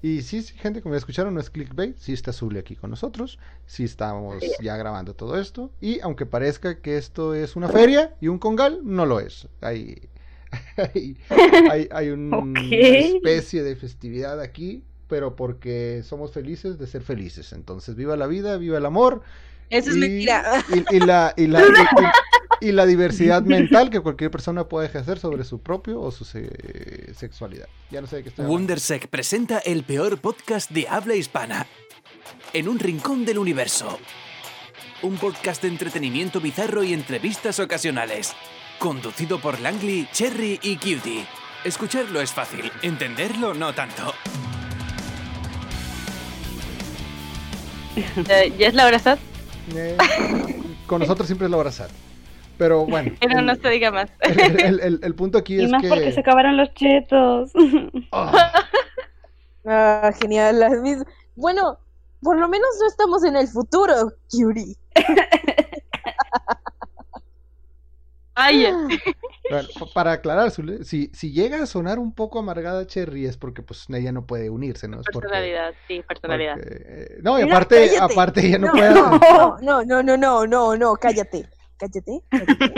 Y sí, sí, gente, como ya escucharon, no es clickbait, sí está Zuli aquí con nosotros, sí estamos ya grabando todo esto, y aunque parezca que esto es una feria y un congal, no lo es. Hay, hay, hay, hay una especie de festividad aquí, pero porque somos felices de ser felices. Entonces, viva la vida, viva el amor. Eso es y- mentira. Y, y la, y, la, y- y- y la diversidad mental que cualquier persona puede ejercer sobre su propio o su se- sexualidad. Ya no sé de qué estoy hablando. Wondersec presenta el peor podcast de habla hispana. En un rincón del universo. Un podcast de entretenimiento bizarro y entrevistas ocasionales. Conducido por Langley, Cherry y Cutie. Escucharlo es fácil, entenderlo no tanto. ¿Ya es la hora SAT? Eh, con nosotros siempre es la hora sad. Pero bueno. Pero no se diga más. el, el- el- el punto aquí Y es más que. porque se acabaron los chetos. Ah, Ah, genial. las mis- Bueno, por lo menos no estamos en el futuro, Curie. Ay, bueno, pa- para aclarar, Zule, si, si llega a sonar un poco amargada Cherry es porque pues ella no puede unirse, ¿no? Es porque- personalidad, sí, personalidad. porque, eh, no, y No, aparte, cállate. aparte ella no, No, puede. no, no, no, no, no, no, no, cállate. Cállate. cállate.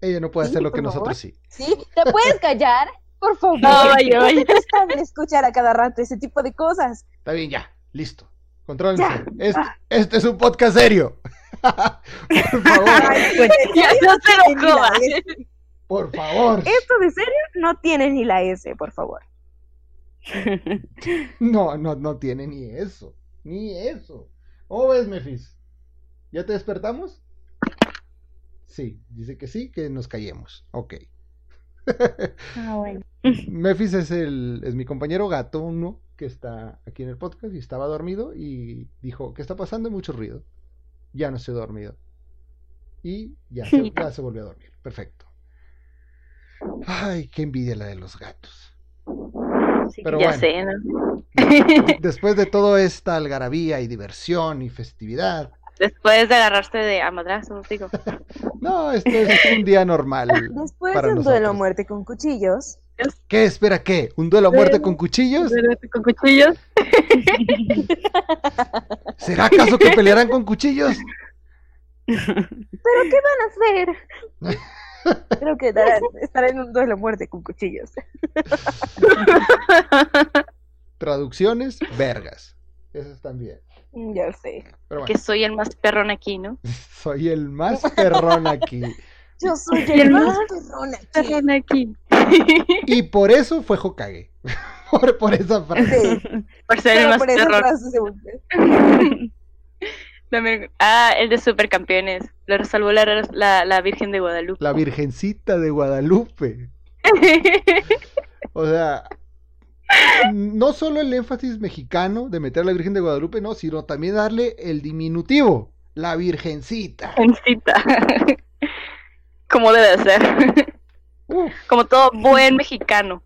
Ella no puede Sí, hacer lo que favor. nosotros sí. ¿Sí? ¿Te puedes callar? Por favor. Ay, ay. Está bien escuchar a cada rato ese tipo de cosas. Está bien, ya, listo. Contrólense. Este, este es un podcast serio. por favor, Pues, Ya no se lo por favor. Esto de serio no tiene ni la S, por favor. No, no, no tiene ni eso. Ni eso. ¿Cómo ves, Mefis? ¿Ya te despertamos? Sí, dice que sí, que nos callemos. Ok. Ah, bueno. Mefis es el es mi compañero gato, uno que está aquí en el podcast y estaba dormido y dijo, ¿qué está pasando? Mucho ruido. Ya no estoy dormido. Y ya se, ya se volvió a dormir. Perfecto. Ay, qué envidia la de los gatos. Sí, Pero ya bueno. sé, ¿no? Después de toda esta algarabía y diversión y festividad, Después de agarrarse de a madrazos, digo. no, esto es un día normal. Después para de un duelo a muerte con cuchillos, ¿Qué? Espera, ¿qué? ¿Un duelo a muerte con cuchillos? Con cuchillos. ¿Será acaso que pelearán con cuchillos? ¿pero qué van a hacer? Creo que estará, estará en un duelo a muerte con cuchillos. Traducciones, vergas. Esas también. Ya sé. Bueno, Que soy el más perrón aquí, ¿no? soy el más perrón aquí. Yo soy el el más más perrón aquí. Perrón aquí. Y por eso fue Hokage. Por, por esa frase. Sí, Por ser el más por. También- Ah, el de supercampeones. Lo salvó la, la, la Virgen de Guadalupe. La Virgencita de Guadalupe. O sea, no solo el énfasis mexicano de meter a la Virgen de Guadalupe, no, sino también darle el diminutivo, la Virgencita. Virgencita. Como debe de ser. Uf, Como todo buen mexicano.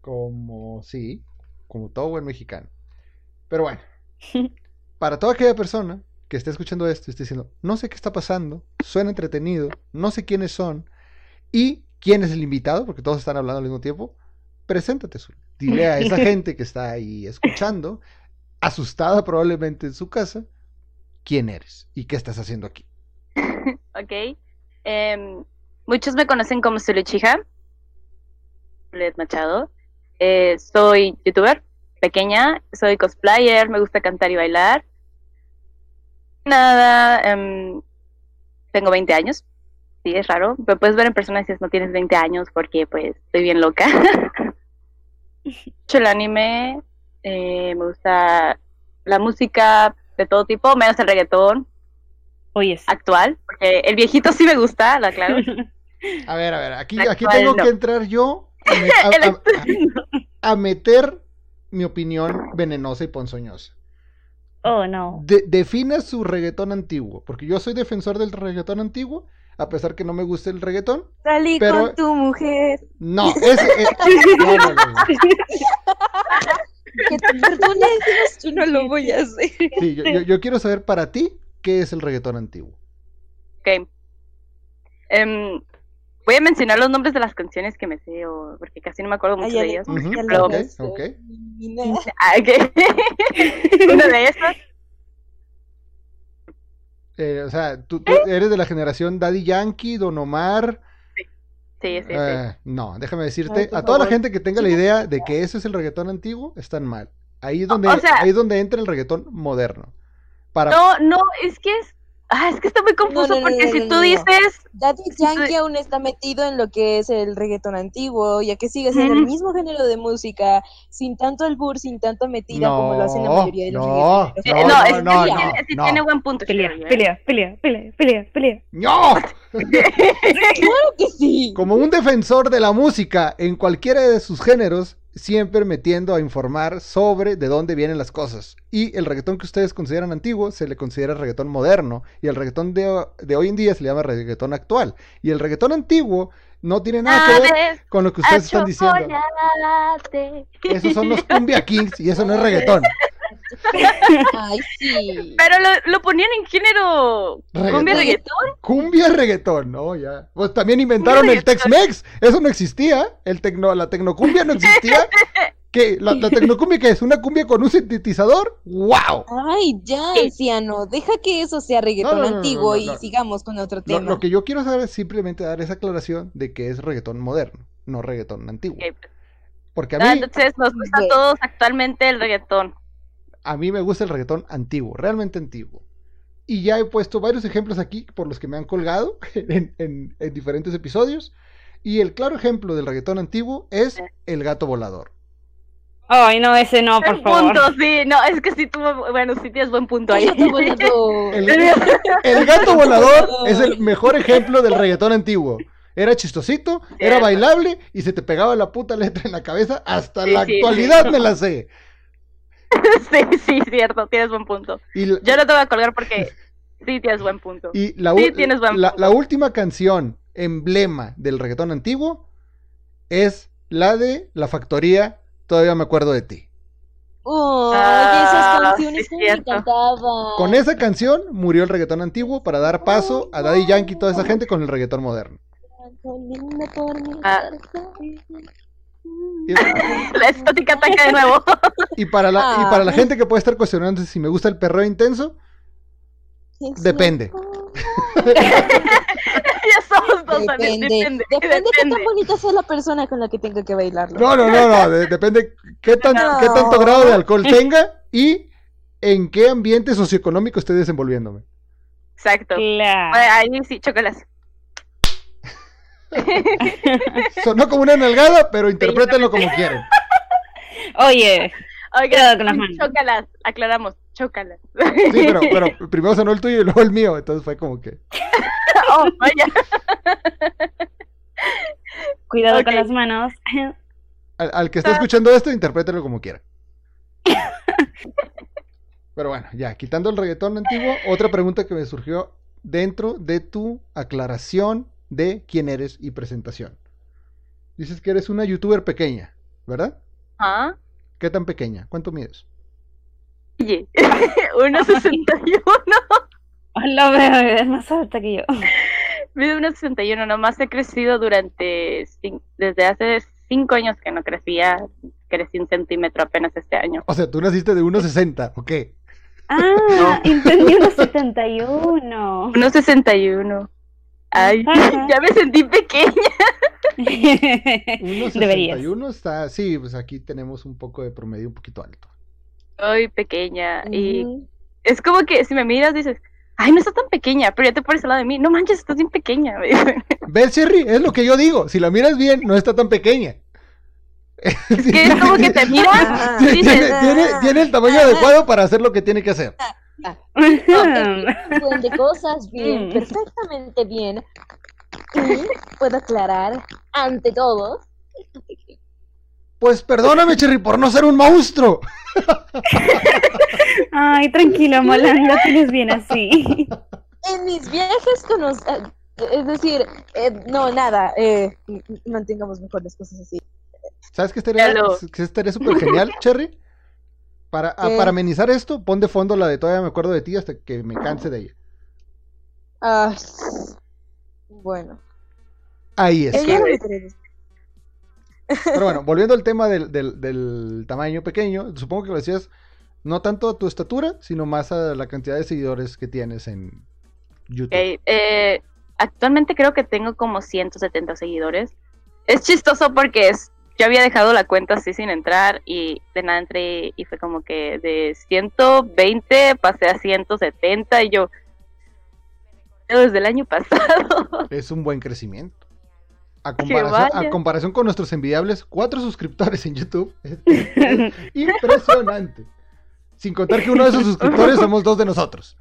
como, sí, como todo buen mexicano. Pero bueno, para toda aquella persona que esté escuchando esto y esté diciendo, no sé qué está pasando, suena entretenido, no sé quiénes son y quién es el invitado, porque todos están hablando al mismo tiempo, preséntate, Zul. Dile a esa gente que está ahí escuchando, asustada probablemente en su casa, quién eres y qué estás haciendo aquí. Ok. Em, muchos me conocen como Zuluchija. Led Machado. Eh, soy youtuber, pequeña. Soy cosplayer, me gusta cantar y bailar. Nada, em, tengo 20 años. Sí, es raro. Me puedes ver en persona dices no tienes 20 años porque pues estoy bien loca. Mucho el anime. eh, me gusta la música de todo tipo, menos el reggaetón Oye, sí. actual, porque el viejito sí me gusta, la claro. A ver, a ver, aquí, Actual, aquí tengo no. que entrar yo a, me- a- El a- a meter mi opinión venenosa y ponzoñosa. Oh, no. De- defina su reggaetón antiguo, porque yo soy defensor del reggaetón antiguo, a pesar que no me guste el reggaetón. Salí Pero- con tu mujer. No, ese, eh, no, no, no, no. Que te yo no lo voy a hacer. Sí, yo, yo- yo quiero saber para ti qué es el reggaetón antiguo. Ok. Em, Voy a mencionar los nombres de las canciones que me sé, o, porque casi no me acuerdo mucho ya de ellas. Mina. Ah, ok. Una de esas. Eh, o sea, tú, tú eres de la generación Daddy Yankee, Don Omar. Sí, sí, sí. Eh, no, déjame decirte, Ay, a toda la gente que tenga la idea de que eso es el reggaetón antiguo, están mal. Ahí es donde, o sea- ahí es donde entra el reggaetón moderno. Para, No, no, es que es. Ah, es que está muy confuso no, no, porque no, si no, tú no. dices. Daddy Yankee aún está metido en lo que es el reggaetón antiguo, ya que sigue siendo el mismo género de música, sin tanto albur, sin tanto metida como lo hacen la mayoría de los no, reggaetoneros. eh, No, no, no, es no, sí no, tiene, sí no. tiene buen punto. Pelea, pelea, pelea, pelea, pelea. ¡No! Claro que sí. Como un defensor de la música en cualquiera de sus géneros, siempre metiendo a informar sobre de dónde vienen las cosas. Y el reggaetón que ustedes consideran antiguo se le considera reggaetón moderno. Y el reggaetón de, de hoy en día se le llama reggaetón actual. Y el reggaetón antiguo no tiene nada que ver Sabes con lo que ustedes están diciendo. Esos son los cumbia kings y eso no es reggaetón. Ay, sí. Pero lo, lo ponían en género cumbia Reggaetón. Cumbia reggaetón, ¿no? Ya. Pues también inventaron el. Tex-Mex. Eso no existía. El tecno, la tecnocumbia no existía. ¿Qué? ¿La, la tecnocumbia qué es? ¿Una cumbia con un sintetizador? ¡Wow! Ay, ya, Sí. anciano. Deja que eso sea reggaetón No, no, no, no, antiguo no, y no. sigamos con otro tema. lo que yo quiero saber es simplemente dar esa aclaración de que es reggaetón moderno, no reggaetón antiguo. Porque a ah, mí, entonces nos gusta a todos actualmente el reggaetón. A mí me gusta el reggaetón antiguo, realmente antiguo. Y ya he puesto varios ejemplos aquí por los que me han colgado en, en- en diferentes episodios. Y el claro ejemplo del reggaetón antiguo es El Gato Volador. Ay, no, ese no, por Buen favor. punto, sí. No, es que sí tuvo. Bueno, sí tienes buen punto ahí. Gato volador. El, el Gato Volador es el mejor ejemplo del reggaetón antiguo. Era chistosito, era bailable y se te pegaba la puta letra en la cabeza. Hasta Sí, la sí. actualidad me la sé. sí, sí, cierto. Tienes buen punto. Y, la- Yo no te voy a colgar porque sí tienes buen punto. y la, Sí, tienes buen la- punto. la última canción emblema del reggaetón antiguo es la de La Factoría. Todavía me acuerdo de ti. Oh, Ah, esas canciones sí, que me encantaban. Con esa canción murió el reggaetón antiguo para dar paso a Daddy Yankee y toda esa gente con el reggaetón moderno. Ah. La estática ataca de nuevo. y para la, y para la Ah. gente que puede estar cuestionándose si me gusta el perreo intenso, Depende. ya somos dos. Depende. Depende. Depende qué tan bonita sea la persona con la que tenga que bailarlo. No, no, no, no. de- depende qué, tan- No. qué tanto grado de alcohol tenga y en qué ambiente socioeconómico esté desenvolviéndome. Exacto. Claro. Bueno, Ahí sí, chocolate. Sonó como una nalgada, pero interprétenlo como quieran. Oye, Cuidado con las Oigan, manos. chócalas, aclaramos, chócalas. Sí, pero, pero primero sonó el tuyo y luego el mío, entonces fue como que. Oh, vaya. cuidado con las manos. Al, al que esté escuchando esto, interprétenlo como quiera. Pero bueno, ya, quitando el reggaetón antiguo, otra pregunta que me surgió dentro de tu aclaración de quién eres y presentación. Dices que eres una youtuber pequeña, ¿verdad? Ah, ¿Qué tan pequeña? ¿Cuánto mides? oye, 1.61. Hola, bebé, es más alta que yo. Mide 1.61, nomás he crecido durante, desde hace 5 años que no crecía, crecí un centímetro apenas este año. O sea, tú naciste de 1.60, ¿o qué? Ah, entendí unos 71. 1.61. Ay, Ajá. ya me sentí pequeña. Deberías. 1.61 está, sí, pues aquí tenemos un poco de promedio un poquito alto. Soy pequeña y es como que si me miras dices, ay, no está tan pequeña, pero ya te pones al lado de mí, no manches, estás bien pequeña. ¿Ves, Cherry? Es lo que yo digo. Si la miras bien, no está tan pequeña. Es que es como que te miras Ah, y tiene, dices, tiene- tiene el tamaño adecuado para hacer lo que tiene que hacer. un buen de cosas bien, Mm. perfectamente bien. Y puedo aclarar ante todos. Pues perdóname, Cherry, por no ser un monstruo. Ay, tranquila, Molanda, tienes bien así. En mis viajes con los... ah, Es decir, eh, no, nada. Eh, mantengamos mejor las cosas así. ¿Sabes qué estaría, qué estaría súper genial, Cherry? Para, a- ¿Qué? para amenizar esto, pon de fondo la de todavía me acuerdo de ti hasta que me canse de ella. Ah, bueno. Ahí está. Ella no me interesa. Pero bueno, volviendo al tema del, del- del tamaño pequeño, supongo que lo decías no tanto a tu estatura, sino más a la cantidad de seguidores que tienes en YouTube. Eh, actualmente creo que tengo como 170 seguidores. Es chistoso porque es, yo había dejado la cuenta así sin entrar y de nada entré y fue como que de 120 pasé a 170 y yo desde el año pasado. Es un buen crecimiento. A comparación, a vaya. comparación con nuestros envidiables, cuatro suscriptores en YouTube. Es, es impresionante. Sin contar que uno de esos suscriptores somos dos de nosotros.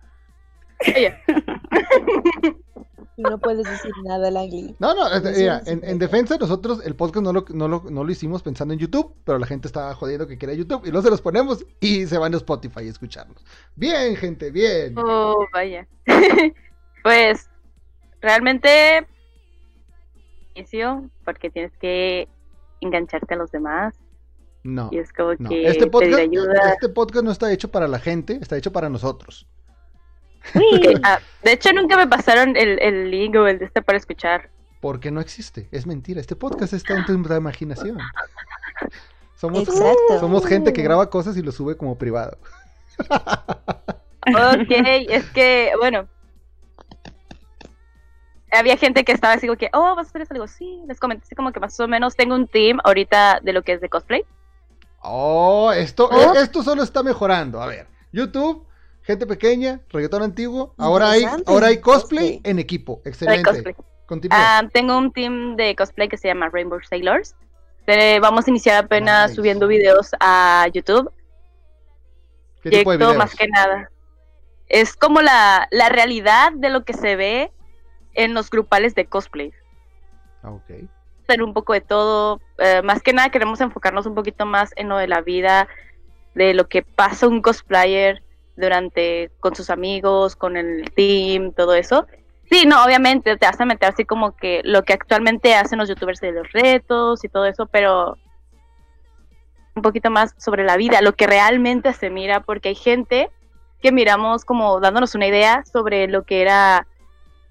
Y no puedes decir nada, Langley. No, no, es- Sí, mira, en, defensa nosotros el podcast no lo, no, lo, no lo hicimos pensando en YouTube, pero la gente estaba jodiendo que quería YouTube y luego se los ponemos y se van a Spotify a escucharnos. Bien, gente, bien. oh, vaya. pues realmente inicio porque tienes que engancharte a los demás No, y es como no. que Este pedir podcast, ayuda. este podcast no está hecho para la gente, está hecho para nosotros. Uy, Ah, de hecho, nunca me pasaron el, el link o el de este para escuchar. Porque no existe, es mentira. Este podcast está en tu imaginación. Somos, Exacto. somos gente que graba cosas y lo sube como privado. Ok, es que, bueno. Había gente que estaba así como que, oh, vas a hacer eso. Digo, sí, les comenté así como que más o menos tengo un team ahorita de lo que es de cosplay. Oh, esto, Oh. eh, esto solo está mejorando. A ver, YouTube, gente pequeña, reggaetón antiguo. Ahora hay, ahora hay cosplay Cosplay. en equipo. Excelente. Ah, tengo un team de cosplay que se llama Rainbow Sailors. Eh, vamos a iniciar apenas Nice. subiendo videos a YouTube. ¿Qué tipo de videos? más que nada. Es como la, la realidad de lo que se ve en los grupales de cosplay. Ah, ok. hacer un poco de todo. Eh, más que nada queremos enfocarnos un poquito más en lo de la vida, de lo que pasa un cosplayer durante con sus amigos, con el team, todo eso. Sí, no, obviamente te a meter así como que lo que actualmente hacen los youtubers de los retos y todo eso, pero un poquito más sobre la vida, lo que realmente se mira, porque hay gente que miramos como dándonos una idea sobre lo que era,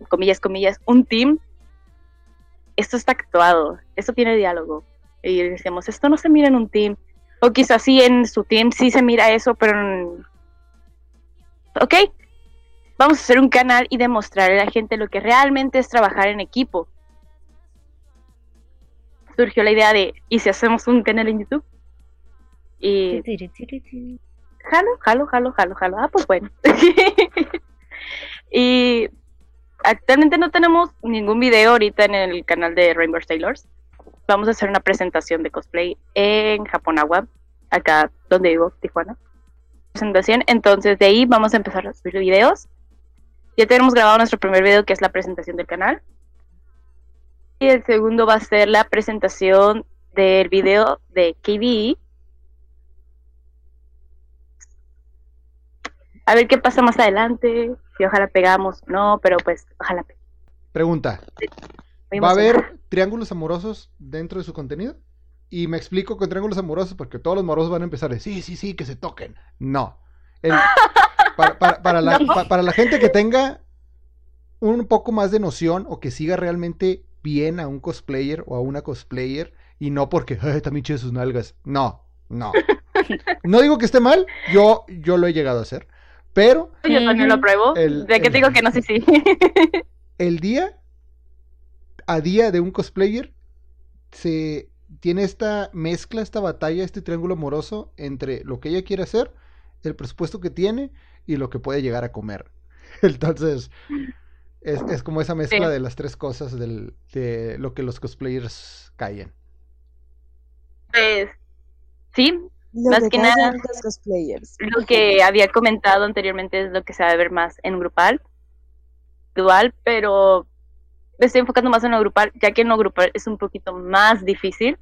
comillas, comillas, un team esto está actuado, esto tiene diálogo. Y decíamos, esto no se mira en un team. O quizás sí en su team sí se mira eso, pero... en- Ok, vamos a hacer un canal y demostrarle a la gente lo que realmente es trabajar en equipo. Surgió la idea de, ¿y si hacemos un canal en YouTube? Y jalo, jalo, jalo, jalo, jalo. Ah, pues bueno. y actualmente no tenemos ningún video ahorita en el canal de Rainbow Sailors. Vamos a hacer una presentación de cosplay en Japonagua, acá donde vivo, Tijuana. Presentación, entonces de ahí vamos a empezar a subir videos. Ya tenemos grabado nuestro primer video que es la presentación del canal. Y el segundo va a ser la presentación del video de KBE. A ver qué pasa más adelante, si ojalá pegamos no, pero pues ojalá Pregunta. ¿Va a haber triángulos amorosos dentro de su contenido? Y me explico con triángulos amorosos porque todos los morosos van a empezar de sí, sí, sí, que se toquen. No. El- para, para- para la, pa- para la gente que tenga un poco más de noción o que siga realmente bien a un cosplayer o a una cosplayer y no porque "Ay, también chido sus nalgas. No, no. No digo que esté mal, yo, yo lo he llegado a hacer. Pero Yo también lo pruebo. El- ¿De qué el- digo que no sé si? el día a día de un cosplayer se tiene esta mezcla, esta batalla, este triángulo amoroso entre lo que ella quiere hacer, el presupuesto que tiene y lo que puede llegar a comer. Entonces, es, es como esa mezcla Sí. de las tres cosas del- de lo que los cosplayers caen. pues sí, Lo Más que nada- los cosplayers. lo que había comentado anteriormente es lo que se va a ver más en grupal, dual, pero me estoy enfocando más en lo grupal, ya que en lo grupal es un poquito más difícil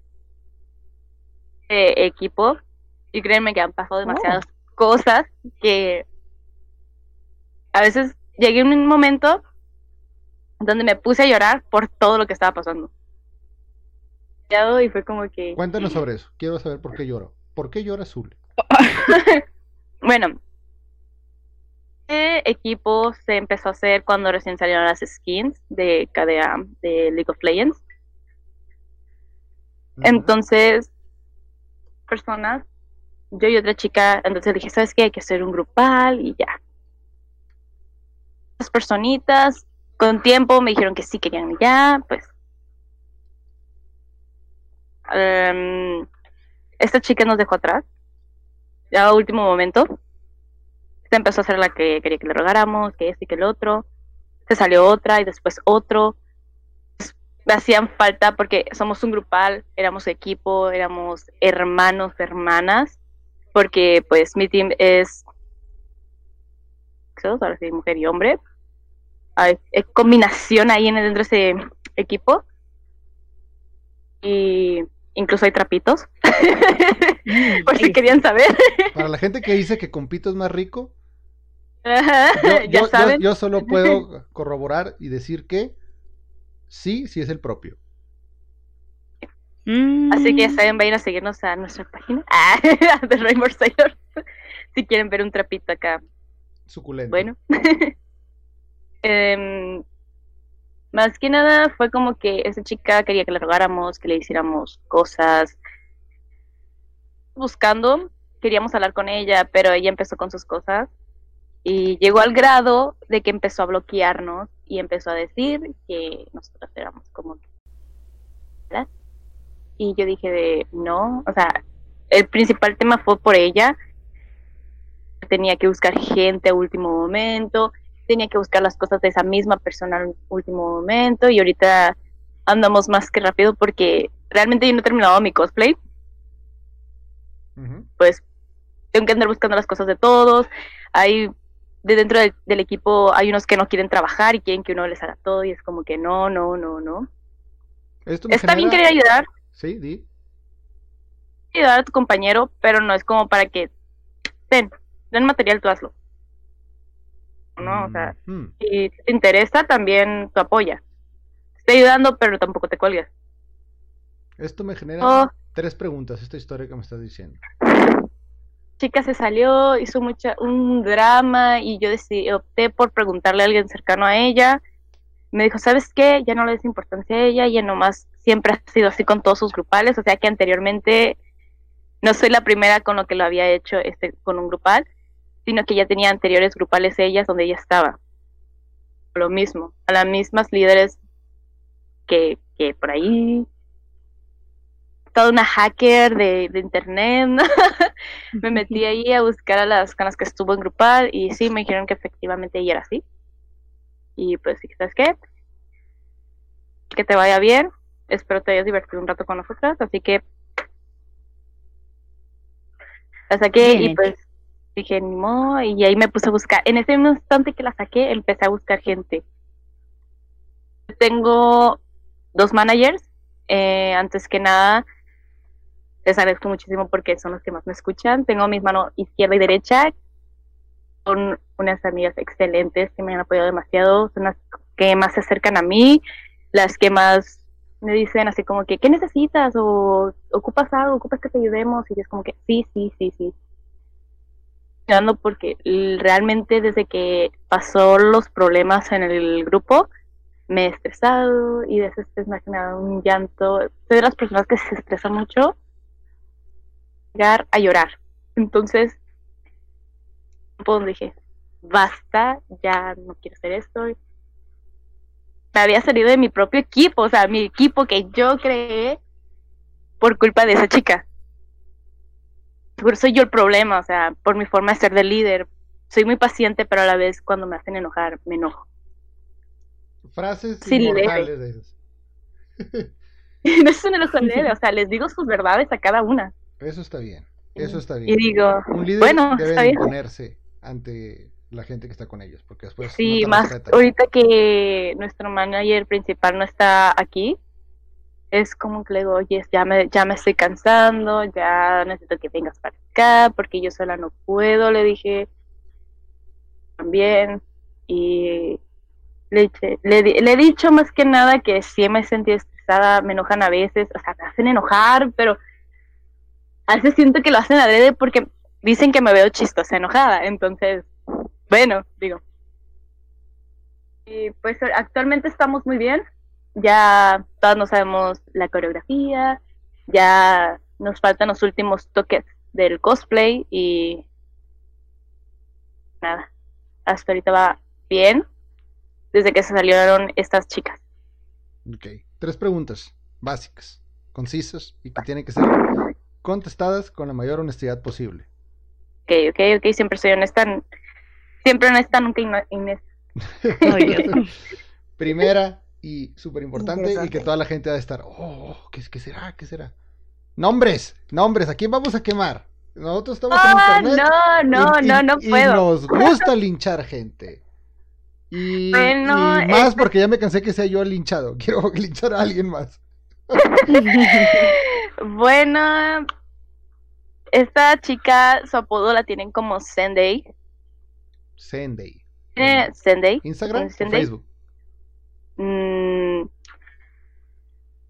equipo. Y créanme que han pasado demasiadas cosas que a veces llegué a un momento donde me puse a llorar por todo lo que estaba pasando. Y fue como que... Cuéntanos sobre eso. Quiero saber por qué lloro. ¿Por qué llora Azul? Bueno, equipo se empezó a hacer cuando recién salieron las skins de KDA de League of Legends. Ujú. Entonces, personas, yo y otra chica, entonces dije, ¿sabes qué? Hay que hacer un grupal y ya. Las personitas, con tiempo me dijeron que sí querían ya, pues. Em, esta chica nos dejó atrás, ya a último momento. Se empezó a hacer la que quería que le rogáramos, que este y que el otro. Se salió otra y después otro me hacían falta porque somos un grupal, éramos equipo, éramos hermanos, hermanas, porque pues mi team es ahora sí, mujer y hombre. Hay, combinación ahí en dentro de ese equipo. Y incluso hay trapitos. Por si querían saber. Para la gente que dice que Compito es más rico, yo, ya yo- yo- saben. yo solo puedo corroborar y decir que sí, sí es el propio. Mm. Así que ya saben, vayan a seguirnos a nuestra página ah, de Rainbow Sailors. si quieren ver un trapito acá Suculento. Bueno. Em, más que nada fue como que esa chica quería que le rogáramos, que le hiciéramos cosas. Buscando, queríamos hablar con ella, pero ella empezó con sus cosas. Y llegó al grado de que empezó a bloquearnos y empezó a decir que nosotros éramos como... ¿verdad? Y yo dije de, no, o sea, el principal tema fue por ella, tenía que buscar gente a último momento, tenía que buscar las cosas de esa misma persona al último momento y ahorita andamos más que rápido porque realmente yo no he terminado mi cosplay, pues tengo que andar buscando las cosas de todos, hay de dentro del, del equipo hay unos que no quieren trabajar y quieren que uno les haga todo y es como que no, no, no, no. Esto Está bien querer ayudar, Sí, di. ayudar a tu compañero, pero no es como para que ten, den material, tú hazlo. No, o sea, Mm. si te interesa, también tú apoya. Te estoy ayudando, pero tampoco te cuelgues. Esto me genera Oh. tres preguntas, esta historia que me estás diciendo. Chica se salió, hizo mucha, un drama y yo decidí, opté por preguntarle a alguien cercano a ella. Me dijo, ¿sabes qué? Ya no le des importancia a ella, ella nomás siempre ha sido así con todos sus grupales, o sea que anteriormente no soy la primera con lo que lo había hecho este con un grupal, sino que ya tenía anteriores grupales ellas donde ella estaba. Lo mismo, a las mismas líderes que, que por ahí. Toda una hacker de, de internet, ¿no? me metí ahí a buscar a las con las que estuvo en grupal y sí, me dijeron que efectivamente ella era así. Y pues, ¿sabes qué? Que te vaya bien. Espero te hayas divertido un rato con nosotras. Así que la saqué Bien y pues dije, ni modo, y ahí me puse a buscar. En ese mismo instante que la saqué, empecé a buscar gente. Tengo dos managers. eh, antes que nada, les agradezco muchísimo porque son los que más me escuchan. Tengo mis manos izquierda y derecha. Son unas amigas excelentes que me han apoyado demasiado. Son las que más se acercan a mí, las que más me dicen así como que, ¿qué necesitas? O ocupas algo, ocupas que te ayudemos. Y es como que, sí, sí, sí, sí. Porque realmente desde que pasó los problemas en el grupo, me he estresado y de ese estrés me ha generado un llanto. Soy de las personas que se estresa mucho llegar a llorar. Entonces, pues dije, basta, ya no quiero hacer esto. Me había salido de mi propio equipo, o sea, mi equipo que yo creé por culpa de esa chica. Seguro soy yo el problema, o sea, por mi forma de ser de líder. Soy muy paciente, pero a la vez cuando me hacen enojar, me enojo. Frases inmortales de esas. no es un enojo leve, o sea, les digo sus verdades a cada una. Eso está bien. Eso está bien. Y digo, Un líder bueno, debe imponerse ante la gente que está con ellos, porque después Sí, no más ahorita que nuestro manager principal no está aquí, es como que le digo, oye, ya me, ya me estoy cansando, ya necesito que vengas para acá, porque yo sola no puedo, le dije también, y le, dije- le, le he dicho más que nada que sí me sentí estresada, me enojan a veces, o sea, me hacen enojar, pero a veces siento que lo hacen adrede porque dicen que me veo chistosa, enojada, entonces, bueno, digo. Y pues actualmente estamos muy bien, ya todos nos sabemos la coreografía, ya nos faltan los últimos toques del cosplay y nada, hasta ahorita va bien desde que se salieron estas chicas. Ok. Tres preguntas básicas, concisas y que tienen que ser contestadas con la mayor honestidad posible. Ok, ok, ok, siempre soy honesta, siempre honesta, nunca Dios. Primera y súper importante y que toda la gente va a estar, oh, ¿qué, qué será? ¿Qué será? Nombres, nombres, ¿a quién vamos a quemar? Nosotros estamos Ah, en internet. no, no, y- no, y- no y puedo. nos gusta linchar gente. Y, Bueno, y más este- porque ya me cansé que sea yo el linchado. Quiero linchar a alguien más. Bueno, esta chica, su apodo la tienen como Sunday. Sunday. Tiene Sunday. ¿Instagram o Sunday. Facebook? Mm,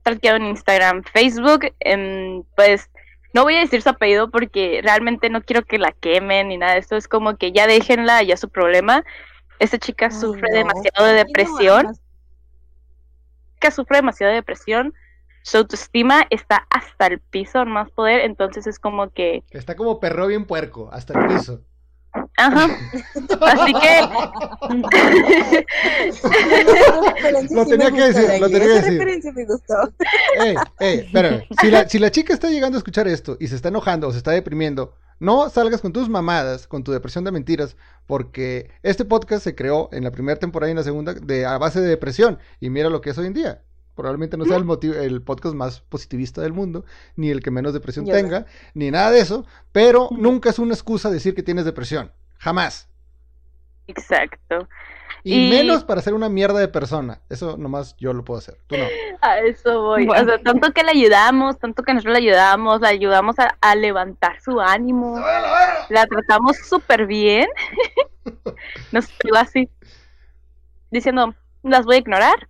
en Instagram, Facebook, em, pues no voy a decir su apellido porque realmente no quiero que la quemen ni nada de esto, es como que ya déjenla, ya su problema. Esta chica Ay, sufre no. demasiado de Ay, no depresión, amas. chica sufre demasiado de depresión, su autoestima está hasta el piso, más poder, entonces es como que, Está como perro bien puerco, hasta el piso. ajá, así que Lo tenía que decir, lo tenía que Esa decir. referencia me gustó. Ey, ey, espérame. Si la, si la chica está llegando a escuchar esto y se está enojando o se está deprimiendo, no salgas con tus mamadas, con tu depresión de mentiras, porque este podcast se creó en la primera temporada y en la segunda de, a base de depresión. Y mira lo que es hoy en día. Probablemente no sea el, motivo, el podcast más positivista del mundo, ni el que menos depresión tenga, ni nada de eso, pero nunca es una excusa decir que tienes depresión. Jamás. exacto. Y, Y- menos para ser una mierda de persona. Eso nomás yo lo puedo hacer. Tú no. A eso voy. Bueno. O sea, tanto que le ayudamos, tanto que nosotros le ayudamos, le ayudamos a, a levantar su ánimo. La tratamos súper bien. Nos pegó así, diciendo, las voy a ignorar.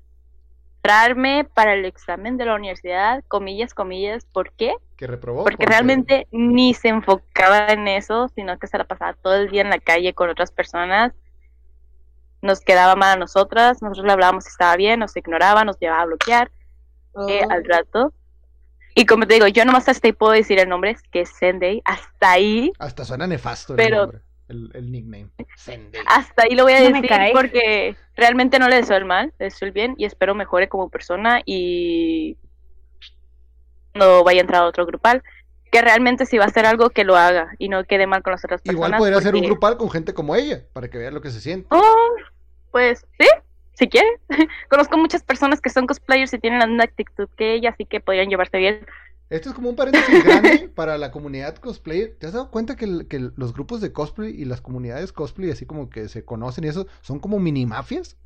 Traerme para el examen de la universidad, comillas, comillas, ¿por qué? Que reprobó. Porque realmente ni se enfocaba en eso, sino que se la pasaba todo el día en la calle con otras personas. Nos quedaba mal a nosotras, nosotros le hablábamos si estaba bien, nos ignoraba, nos llevaba a bloquear eh, Oh. al rato. Y como te digo, yo nomás hasta ahí puedo decir el nombre, que es Sendey, hasta ahí, Hasta suena nefasto el Pero- nombre, el, el nickname. Hasta ahí lo voy a No decir porque realmente no le deseo el mal, le deseo el bien y espero mejore como persona y no vaya a entrar a otro grupal. Que realmente si va a hacer algo que lo haga y no quede mal con las otras personas. Igual podría ser un grupal con gente como ella, para que vea lo que se siente. Oh, pues sí, si quiere. Conozco muchas personas que son cosplayers y tienen la misma actitud que ella, así que podrían llevarse bien. Esto es como un paréntesis grande para la comunidad cosplayer. ¿Te has dado cuenta que, el- que los grupos de cosplay y las comunidades cosplay, así como que se conocen y eso, son como mini mafias?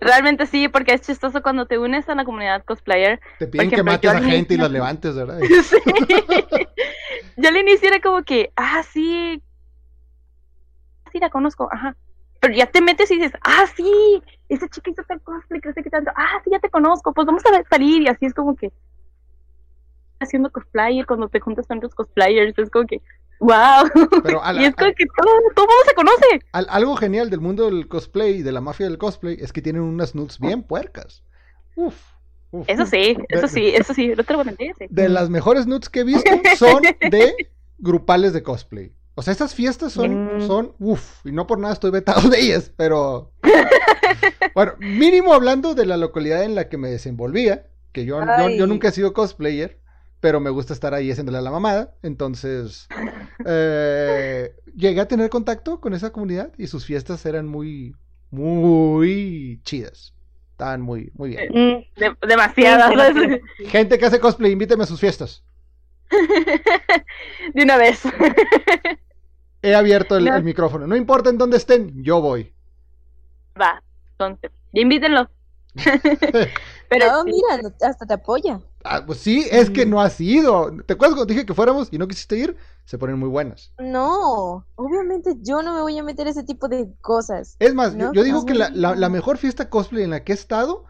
Realmente sí, porque es chistoso cuando te unes a la comunidad cosplayer. Te piden que mates a gente y las levantes, ¿verdad? Sí. Yo al inicio era como que, ah, sí. Sí, la conozco, ajá. Pero ya te metes y dices, ah, sí, esa chica hizo tal cosplay, que sé qué tanto. Ah, sí, ya te conozco, pues vamos a salir. Y así es como que haciendo cosplayer cuando te juntas con otros cosplayers. Es como que, wow. Pero a la- y es como a- que todo, todo mundo se conoce. al- algo genial del mundo del cosplay y de la mafia del cosplay es que tienen unas nudes bien puercas. Uf. uf. Eso sí, eso sí, eso sí, no te lo voy a mentir. sí. De las mejores nudes que he visto son de grupales de cosplay. O sea, estas fiestas son, Mm. son, uff, y no por nada estoy vetado de ellas, pero... Bueno, mínimo hablando de la localidad en la que me desenvolvía, que yo, yo, yo nunca he sido cosplayer, pero me gusta estar ahí haciéndole a la mamada, entonces eh, llegué a tener contacto con esa comunidad y sus fiestas eran muy, muy chidas. Estaban muy, muy bien. Mm, De- demasiadas. Gente que hace cosplay, invíteme a sus fiestas. de una vez. He abierto el, No. el micrófono. No importa en dónde estén, yo voy. Va, entonces, invítenlo. Pero no, mira, hasta te apoya. Ah, pues sí, es que no has ido. ¿Te acuerdas cuando dije que fuéramos y no quisiste ir? Se ponen muy buenas. No, obviamente yo no me voy a meter ese tipo de cosas. Es más, yo- No, yo, digo no. que la, la- la mejor fiesta cosplay en la que he estado,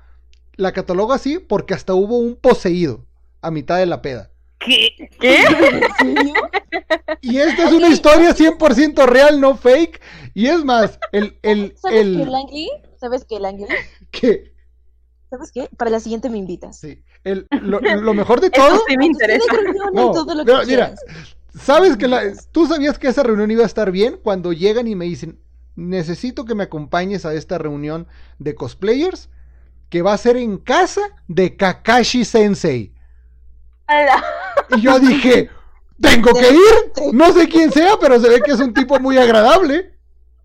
la catalogo así porque hasta hubo un poseído a mitad de la peda. ¿Qué? ¿Qué? ¿En serio? Y esta es una historia 100% real, no fake. Y es más, el... el, ¿Sabes qué, el Langley? ¿Sabes qué, Langley? ¿qué? ¿Sabes qué? Para la siguiente me invitas. Sí. el- lo, lo mejor de Eso todo. sí me interesa. No, todo lo pero que mira. ¿Sabes que la, tú sabías que esa reunión iba a estar bien cuando llegan y me dicen, necesito que me acompañes a esta reunión de cosplayers que va a ser en casa de Kakashi Sensei? Y yo dije, tengo que ir. No sé quién sea, pero se ve que es un tipo muy agradable.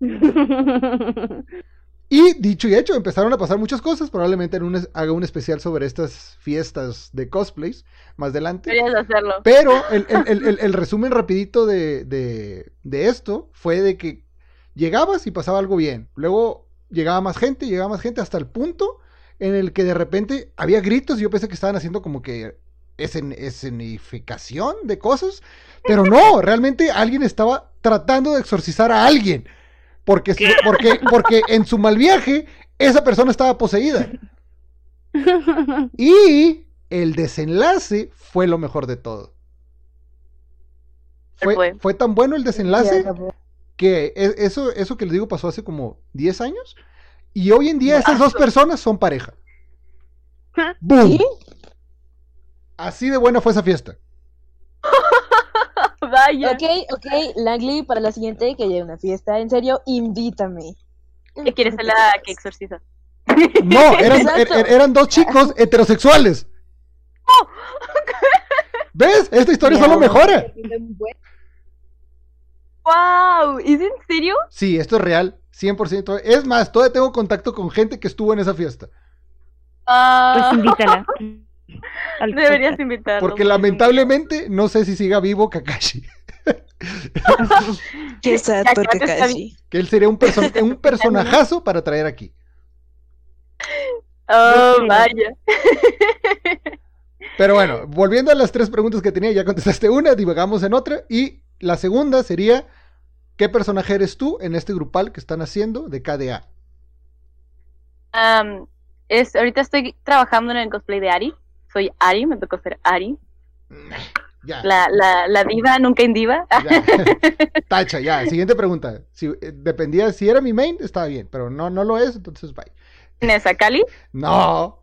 Y dicho y hecho, empezaron a pasar muchas cosas. Probablemente en un es- haga un especial sobre estas fiestas de cosplays más adelante. Hacerlo. Pero el, el- el- el- el resumen rapidito de, de- de esto fue de que llegabas y pasaba algo bien. Luego llegaba más gente, llegaba más gente hasta el punto en el que de repente había gritos y yo pensé que estaban haciendo como que escen- escenificación de cosas. Pero no, realmente alguien estaba tratando de exorcizar a alguien. Porque, porque, porque en su mal viaje esa persona estaba poseída. Y el desenlace fue lo mejor de todo. ¿Qué Fue, fue? tan bueno el desenlace que e- eso, eso que les digo pasó hace como 10 años. Y hoy en día esas dos personas son pareja. Así de buena fue esa fiesta. Vaya. Ok, ok, Langley, para la siguiente que haya una fiesta, en serio, invítame. ¿Qué quieres ser la que exorciza? No, eran, er- er- eran dos chicos heterosexuales. ¿Ves? Esta historia solo mejora. ¡Wow! ¿Es en serio? Sí, esto es real. 100%. Es más, todavía tengo contacto con gente que estuvo en esa fiesta. Ah, Pues invítala. Al deberías invitarlo. Porque lamentablemente no sé si siga vivo Kakashi. Qué sad por Kakashi. Que él sería un, perso- un personajazo para traer aquí. Oh, vaya. Pero bueno, volviendo a las tres preguntas que tenía, ya contestaste una, divagamos en otra. Y la segunda sería, ¿qué personaje eres tú en este grupal que están haciendo de KDA? Am, es, ahorita estoy trabajando en el cosplay de Ari. Soy Ari, me tocó ser Ari. Ya, La, la, la diva, nunca indiva. ya. Tacha, ya. Siguiente pregunta. Si, eh, dependía, si era mi main, estaba bien, pero no, no lo es, entonces bye. ¿Tienes a Cali? No,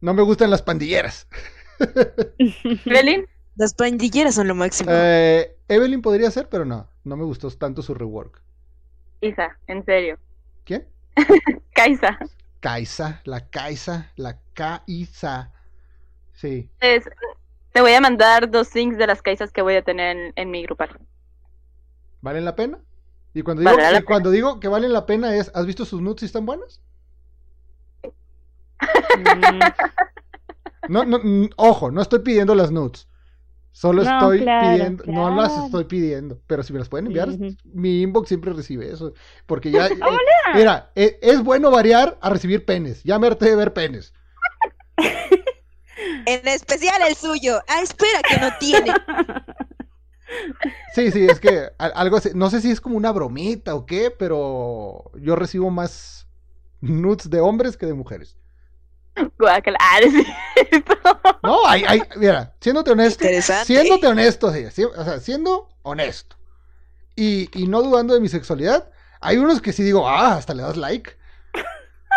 no me gustan las pandilleras. ¿Evelyn? Las pandilleras son lo máximo. Eh, Evelyn podría ser, pero no, no me gustó tanto su rework. Isa, en serio. ¿Quién? Kaisa. Kaisa, la Kaisa, la Kaisa. Sí. Es- te voy a mandar dos links de las Kaisas que voy a tener en, en mi grupal. ¿Valen la pena? Y cuando digo, Vale la y cuando digo que valen la pena es, ¿has visto sus nudes y están buenas? No, no, ojo, no estoy pidiendo las nudes. Solo No, estoy claro, pidiendo, no las estoy pidiendo, pero si me las pueden enviar, mi inbox siempre recibe eso, porque ya, eh, mira, e- es bueno variar a recibir penes, ya me harté de ver penes. En especial el suyo. Ah, espera, que no tiene. Sí, sí, es que algo así, no sé si es como una bromita o qué, pero yo recibo más nudes de hombres que de mujeres. Guácala. Ah, es cierto. No, hay, hay, mira, siéndote honesto, siéndote honesto, sí, sí, o sea, siendo honesto y, y no dudando de mi sexualidad, hay unos que sí digo, ah, hasta le das like,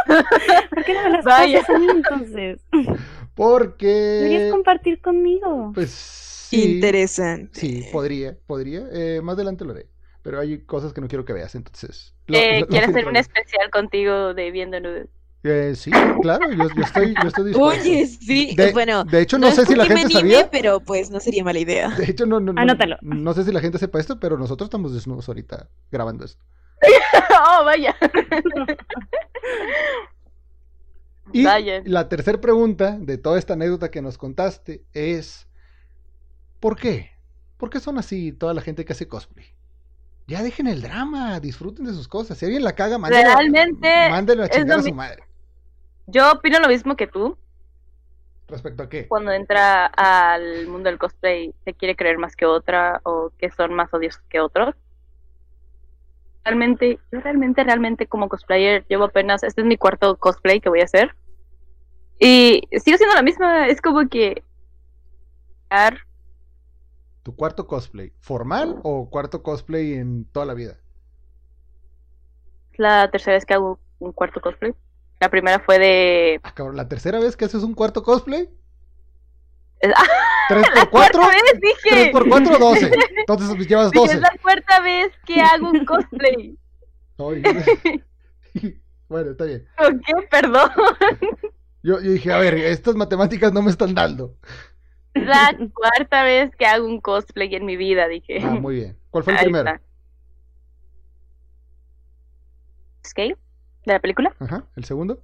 ¿Por qué no me las Vaya. pasas a mí entonces? Deberías porque, compartir conmigo. pues, sí, Interesante. sí, podría, podría, eh, más adelante lo haré, pero hay cosas que no quiero que veas, entonces. lo- Eh, lo- lo ¿Quieres hacer un especial contigo de viendo nudes? Eh, sí, claro, yo, yo estoy, yo estoy dispuesto. Oye, sí. De, bueno, de hecho, no, es sé si la me gente anime, sabía. pero pues no sería mala idea. De hecho, no, no, no, Anótalo. no sé si la gente sepa esto, pero nosotros estamos desnudos ahorita grabando esto. oh, vaya. Y la tercera pregunta de toda esta anécdota que nos contaste es: ¿por qué? ¿Por qué son así toda la gente que hace cosplay? Ya dejen el drama, disfruten de sus cosas. Si alguien la caga, mándenlo, Realmente, mándenlo a chingar a su madre. Yo opino lo mismo que tú. ¿Respecto a qué? Cuando entra al mundo del cosplay, se quiere creer más que otra o que son más odiosos que otros. Realmente, yo realmente, realmente como cosplayer llevo apenas, este es mi cuarto cosplay que voy a hacer. Y sigo siendo la misma, es como que... ¿Tu cuarto cosplay? ¿Formal o cuarto cosplay en toda la vida? Es la tercera vez que hago un cuarto cosplay. La primera fue de... Ah, cabrón, ¿la tercera vez que haces un cuarto cosplay? 3 por 4, cuarta vez 3 dije. por 4, 12. Entonces pues, llevas Dije, 12. es la cuarta vez que hago un cosplay. Ay, bueno, está bien. ¿Por qué? Perdón. Yo, yo dije, a ver, estas matemáticas no me están dando. Es la cuarta vez que hago un cosplay en mi vida, dije. Ah, muy bien. ¿Cuál fue el Ahí primero? está. De la película. Ajá. ¿El segundo?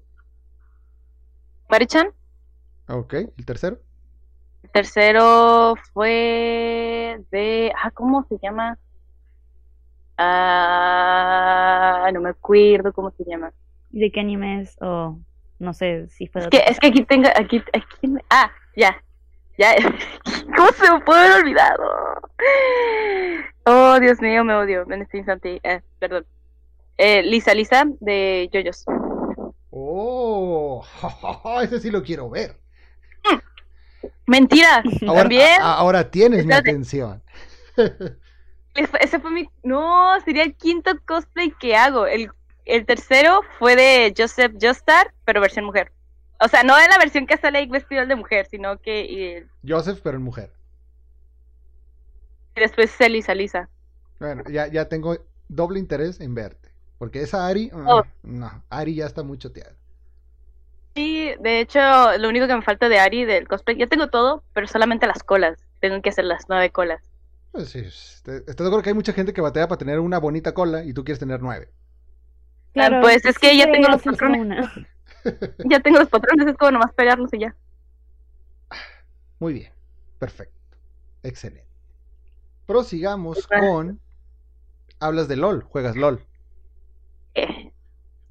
Marichan. Ok. ¿El tercero? Tercero fue de. Ah, ¿cómo se llama? Ah, no me acuerdo cómo se llama. ¿De qué anime es? O no sé si fue Es que, es que aquí tengo. Aquí, aquí, ah, ya. Ya. ¿Cómo se me puede haber olvidado? Oh, Dios mío, me odio en este instante. Eh, perdón. Eh, Lisa, Lisa, de Yoyos. Oh, ese sí lo quiero ver. Mentira, Ahora, también. a- ahora tienes mi atención. Ese ese fue mi. No, sería el quinto cosplay que hago. El, el tercero fue de Joseph Joestar, pero versión mujer. O sea, no en la versión que sale ahí vestido de mujer, sino que. Joseph, pero en mujer. y después es Lisa. Bueno, ya, ya tengo doble interés en verte. Porque esa Ari, Oh. no, Ari ya está muy choteada. Sí, de hecho, lo único que me falta de Ari del cosplay, ya tengo todo, pero solamente las colas. Tengo que hacer las nueve colas. Pues sí, este- ¿estás de acuerdo que hay mucha gente que batalla para tener una bonita cola y tú quieres tener nueve? Ah, pues es que ya tengo los patrones. una. Ya tengo los patrones, es como nomás pegarlos y ya. Muy bien, perfecto, excelente. Prosigamos Bueno. con... Hablas de LOL, juegas LOL. Eh,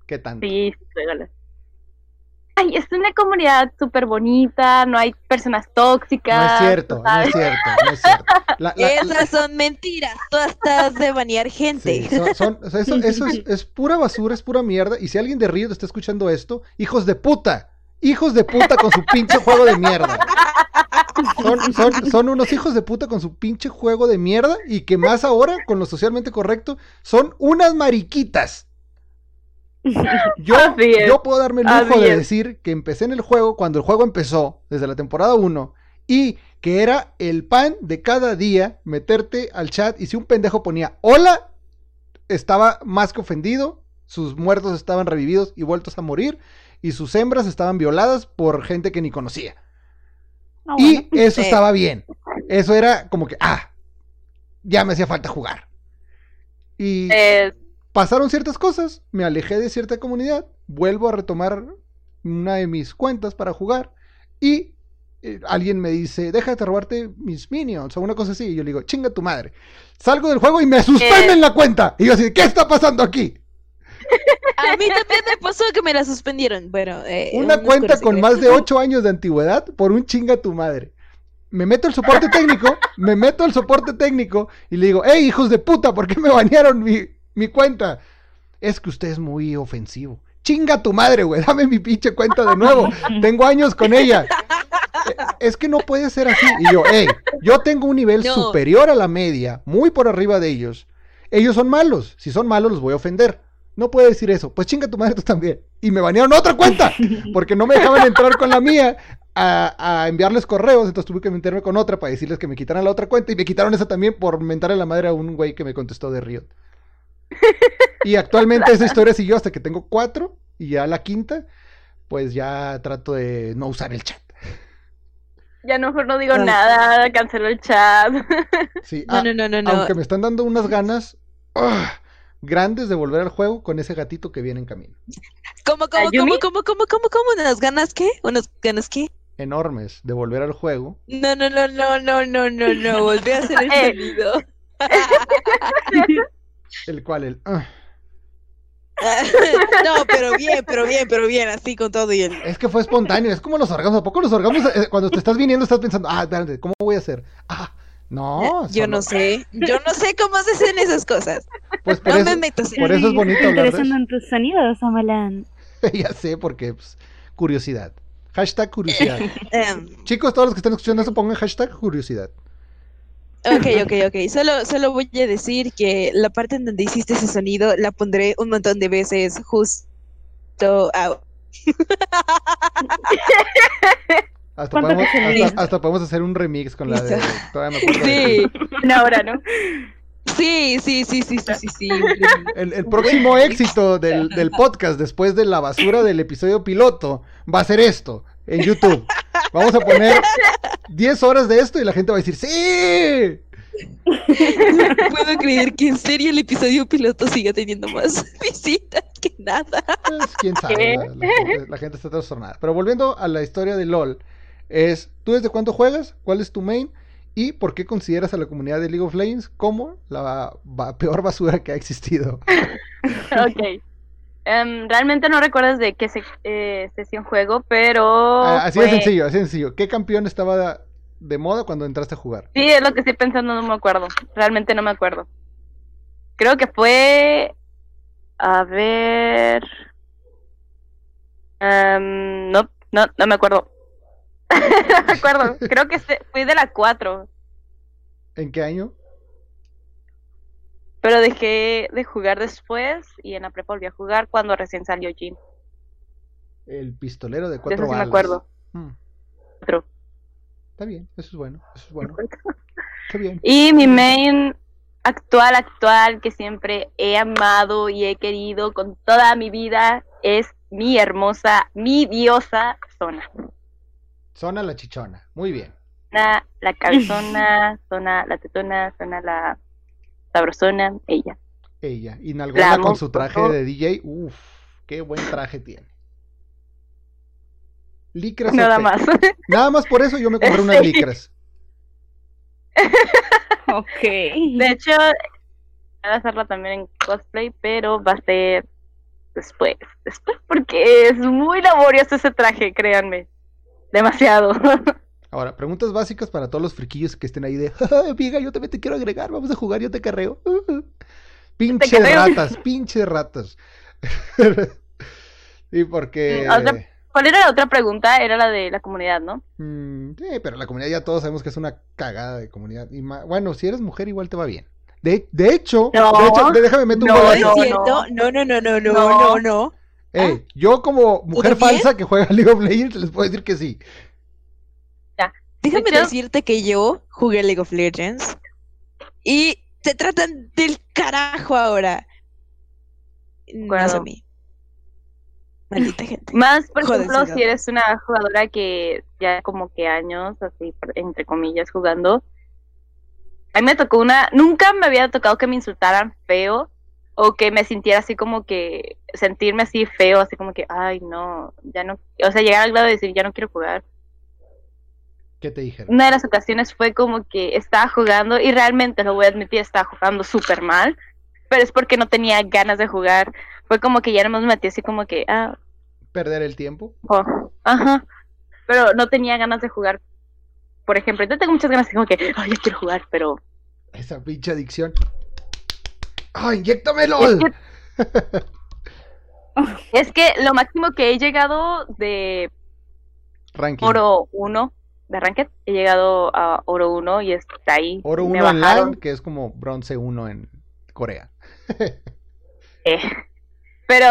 ¿Qué tanto? sí, sí, juégalo. Ay, es una comunidad súper bonita, no hay personas tóxicas. No es cierto, no es cierto, no es cierto. La- la- la- Esas son mentiras. Tú estás de banear gente. Sí, son- son- o sea, eso eso es, es pura basura, es pura mierda. Y si alguien de Río está escuchando esto, hijos de puta, hijos de puta con su pinche juego de mierda. Son, son, son unos hijos de puta con su pinche juego de mierda y que más ahora, con lo socialmente correcto, son unas mariquitas. Yo, yo puedo darme el lujo de decir que empecé en el juego cuando el juego empezó, desde la temporada 1, y que era el pan de cada día meterte al chat y si un pendejo ponía hola, estaba más que ofendido, sus muertos estaban revividos y vueltos a morir, y sus hembras estaban violadas por gente que ni conocía. Ah, Y eso Sí. estaba bien. Eso era como que, ah, ya me hacía falta jugar. Y pasaron ciertas cosas, me alejé de cierta comunidad, vuelvo a retomar una de mis cuentas para jugar y eh, alguien me dice, déjate robarte mis minions o una cosa así. Y yo le digo, chinga tu madre. Salgo del juego y me suspenden Eh. la cuenta. Y yo así, ¿qué está pasando aquí? A mí también me pasó que me la suspendieron. Bueno, eh, Una un cuenta con más de 8 años de antigüedad por un chinga tu madre. Me meto al soporte técnico, me meto al soporte técnico y le digo, hey hijos de puta, ¿por qué me banearon mi, mi cuenta? Es que usted es muy ofensivo. Chinga tu madre, güey, dame mi pinche cuenta de nuevo. Tengo años con ella. Eh, Es que no puede ser así. Y yo, hey, yo tengo un nivel No. superior a la media, muy por arriba de ellos. Ellos son malos. Si son malos, los voy a ofender. No puede decir eso. Pues chinga tu madre tú también. Y me banearon otra cuenta. Porque no me dejaban entrar con la mía a, a enviarles correos. Entonces tuve que meterme con otra para decirles que me quitaran la otra cuenta. Y me quitaron esa también por mentarle la madre a un güey que me contestó de Riot. Y actualmente esa historia siguió hasta que tengo cuatro. Y ya la quinta, pues ya trato de no usar el chat. ya no, mejor no digo nada, cancelo el chat. Sí, No, ah, no, no, no, no. aunque me están dando unas ganas ah, grandes de volver al juego con ese gatito que viene en camino. ¿Cómo, cómo, cómo, cómo, cómo, cómo, cómo? ¿Unas ganas qué? ¿Unas ganas qué? Enormes de volver al juego. No, no, no, no, no, no, no, no. Volví a hacer el Eh. sonido. El cual el... ah. No, pero bien, pero bien, pero bien, así con todo y el... Es que fue espontáneo, es como los orgasmos. ¿A poco los orgasmos, eh, cuando te estás viniendo, estás pensando, ah, espérate, ¿cómo voy a hacer? Ah, no. Yo solo- no sé, yo no sé cómo se hacen esas cosas. Pues por No eso, me metas por eso es bonito hablar de en tus sonidos, Amalan. eso. ya sé, porque, pues, curiosidad. Hashtag curiosidad. Em, Chicos, todos los que están escuchando eso, pongan hashtag curiosidad. Ok, ok, ok. Solo, solo voy a decir que la parte en donde hiciste ese sonido la pondré un montón de veces justo. Hasta ¿Cuánto podemos, hasta, podemos hacer un remix con la de. Todavía me acuerdo de- Sí, Una hora, ¿no? sí, sí, sí, sí, sí, sí, sí. El, el próximo éxito del, del podcast después de la basura del episodio piloto va a ser esto en YouTube. Vamos a poner 10 horas de esto y la gente va a decir ¡Sí! No puedo creer que en serio el episodio piloto siga teniendo más visitas que nada. Pues quién sabe, la, la gente, la gente está trastornada. Pero volviendo a la historia de LOL, es ¿tú desde cuándo juegas? ¿Cuál es tu main? ¿Y por qué consideras a la comunidad de League of Legends como la peor basura que ha existido? Ok. Em, realmente no recuerdas de qué se- eh, sesión juego, pero. Ah, así de fue- sencillo, así de sencillo. ¿Qué campeón estaba de moda cuando entraste a jugar? Sí, es lo que estoy pensando, no me acuerdo. Realmente no me acuerdo. Creo que fue. A ver. Em, no, no, no me acuerdo. no me acuerdo. Creo que fui de la 4. ¿En qué año? Pero dejé de jugar después y en la prepa volví a jugar cuando recién salió Jim. El pistolero de De cuatro eso sí me acuerdo. Mm, Otro. está bien, eso es bueno, eso es bueno. Está bien. Y mi main actual, actual, que siempre he amado y he querido con toda mi vida, es mi hermosa, mi diosa Zona. Zona la chichona. Muy bien. Zona, la cabezona, Zona, la tetona, Zona, la sabrosona, ella. Ella. Y Nalgona con su traje todo. de DJ. Uf, qué buen traje tiene. Licras Nada más. Nada más por eso yo me compré unas Sí. licras. Ok. De hecho, voy a hacerla también en cosplay, pero va a ser después. Después, porque es muy laborioso ese traje, créanme. Demasiado. Ahora, preguntas básicas para todos los friquillos que estén ahí de, "Ah, amiga, yo también te quiero agregar, vamos a jugar, yo te carreo. Pinches carreo. ratas, pinches ratas. y porque... Mm, otra- ¿Cuál era la otra pregunta? Era la de la comunidad, ¿no? Mm, sí, pero la comunidad ya todos sabemos que es una cagada de comunidad. Y ma- bueno, si eres mujer igual te va bien. De, de hecho, No. de hecho, de- déjame meter un No, No golazo. no. No, no, no, no, no, No. no, no. Ey, yo como mujer falsa que juega League of Legends les puedo decir que sí. Déjame De decirte que yo jugué League of Legends y te tratan del carajo ahora. No es a Acuerdo. mí. Maldita gente. Más, por Joder, ejemplo, si eres una jugadora que ya como que años, así, entre comillas, jugando. A mí me tocó una, nunca me había tocado que me insultaran feo o que me sintiera así como que, sentirme así feo, así como que, ay, no, ya no, o sea, llegar al grado de decir, ya no quiero jugar. ¿Qué te dijeron? Una de las ocasiones fue como que estaba jugando y realmente lo voy a admitir, estaba jugando súper mal, pero es porque no tenía ganas de jugar. Fue como que ya no me metí así como que, ah, ¿Perder el tiempo? Oh, ajá. Pero no tenía ganas de jugar. Por ejemplo, yo tengo muchas ganas, como que, ay, yo quiero jugar, pero. Esa pinche adicción. ¡Ah, inyéctame LOL! Es que lo máximo que he llegado de Ranking. oro 1, de Ranked, he llegado a oro 1 y está ahí. Oro me 1 en bajaron. LAN, que es como bronce 1 en Corea. Eh, Pero,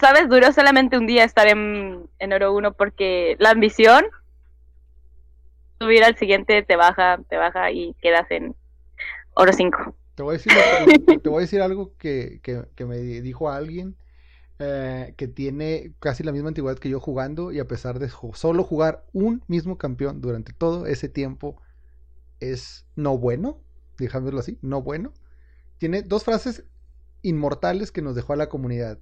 ¿sabes? Duró solamente un día estar en, en oro 1 porque la ambición, subir al siguiente te baja, te baja y quedas en oro 5. Te voy a decir, te voy a decir algo que, que- que me dijo alguien eh, que tiene casi la misma antigüedad que yo jugando y a pesar de solo jugar un mismo campeón durante todo ese tiempo es no bueno, dejámoslo así, no bueno. Tiene dos frases inmortales que nos dejó a la comunidad.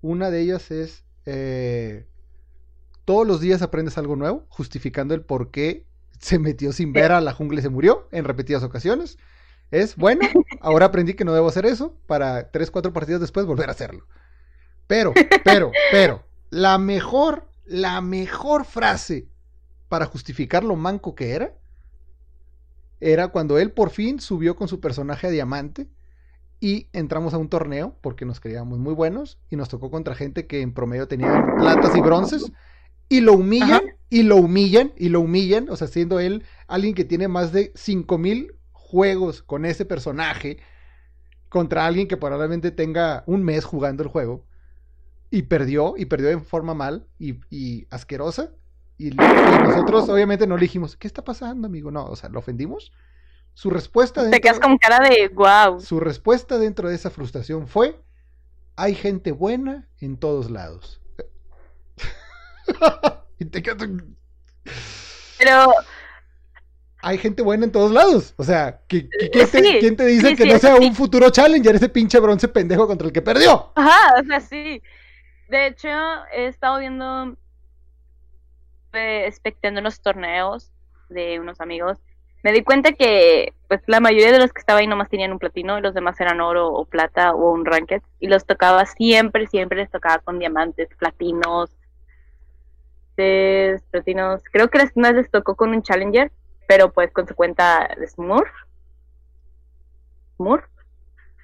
Una de ellas es eh, todos los días aprendes algo nuevo, justificando el por qué se metió sin ver a la jungla y se murió en repetidas ocasiones. Es bueno, ahora aprendí que no debo hacer eso para tres, cuatro partidas después volver a hacerlo. Pero, pero, pero, la mejor, la mejor frase para justificar lo manco que era, era cuando él por fin subió con su personaje a diamante y entramos a un torneo porque nos creíamos muy buenos y nos tocó contra gente que en promedio tenían platas y bronces y lo humillan Ajá. y lo humillan y lo humillan, o sea, siendo él alguien que tiene más de 5000 juegos con ese personaje contra alguien que probablemente tenga un mes jugando el juego y perdió y perdió en forma mal y, y asquerosa Y, y nosotros obviamente no le dijimos, ¿qué está pasando, amigo? No, o sea, ¿lo ofendimos? Su respuesta Te dentro, quedas con cara de wow. su respuesta dentro de esa frustración fue, hay gente buena en todos lados. y te quedas... Pero Hay gente buena en todos lados. O sea, ¿qui- qui- ¿quién, te, quién te dice sí, que sí, no sea un futuro challenger ese pinche bronce pendejo contra el que perdió? Ajá, o sea, sí. De hecho, he estado viendo, eh, espectando unos torneos de unos amigos. Me di cuenta que, pues, la mayoría de los que estaba ahí nomás tenían un platino y los demás eran oro o plata o un ranked. Y los tocaba siempre, siempre les tocaba con diamantes, platinos, platinos. Creo que les, una vez les tocó con un challenger, pero pues con su cuenta de Smurf. Smurf.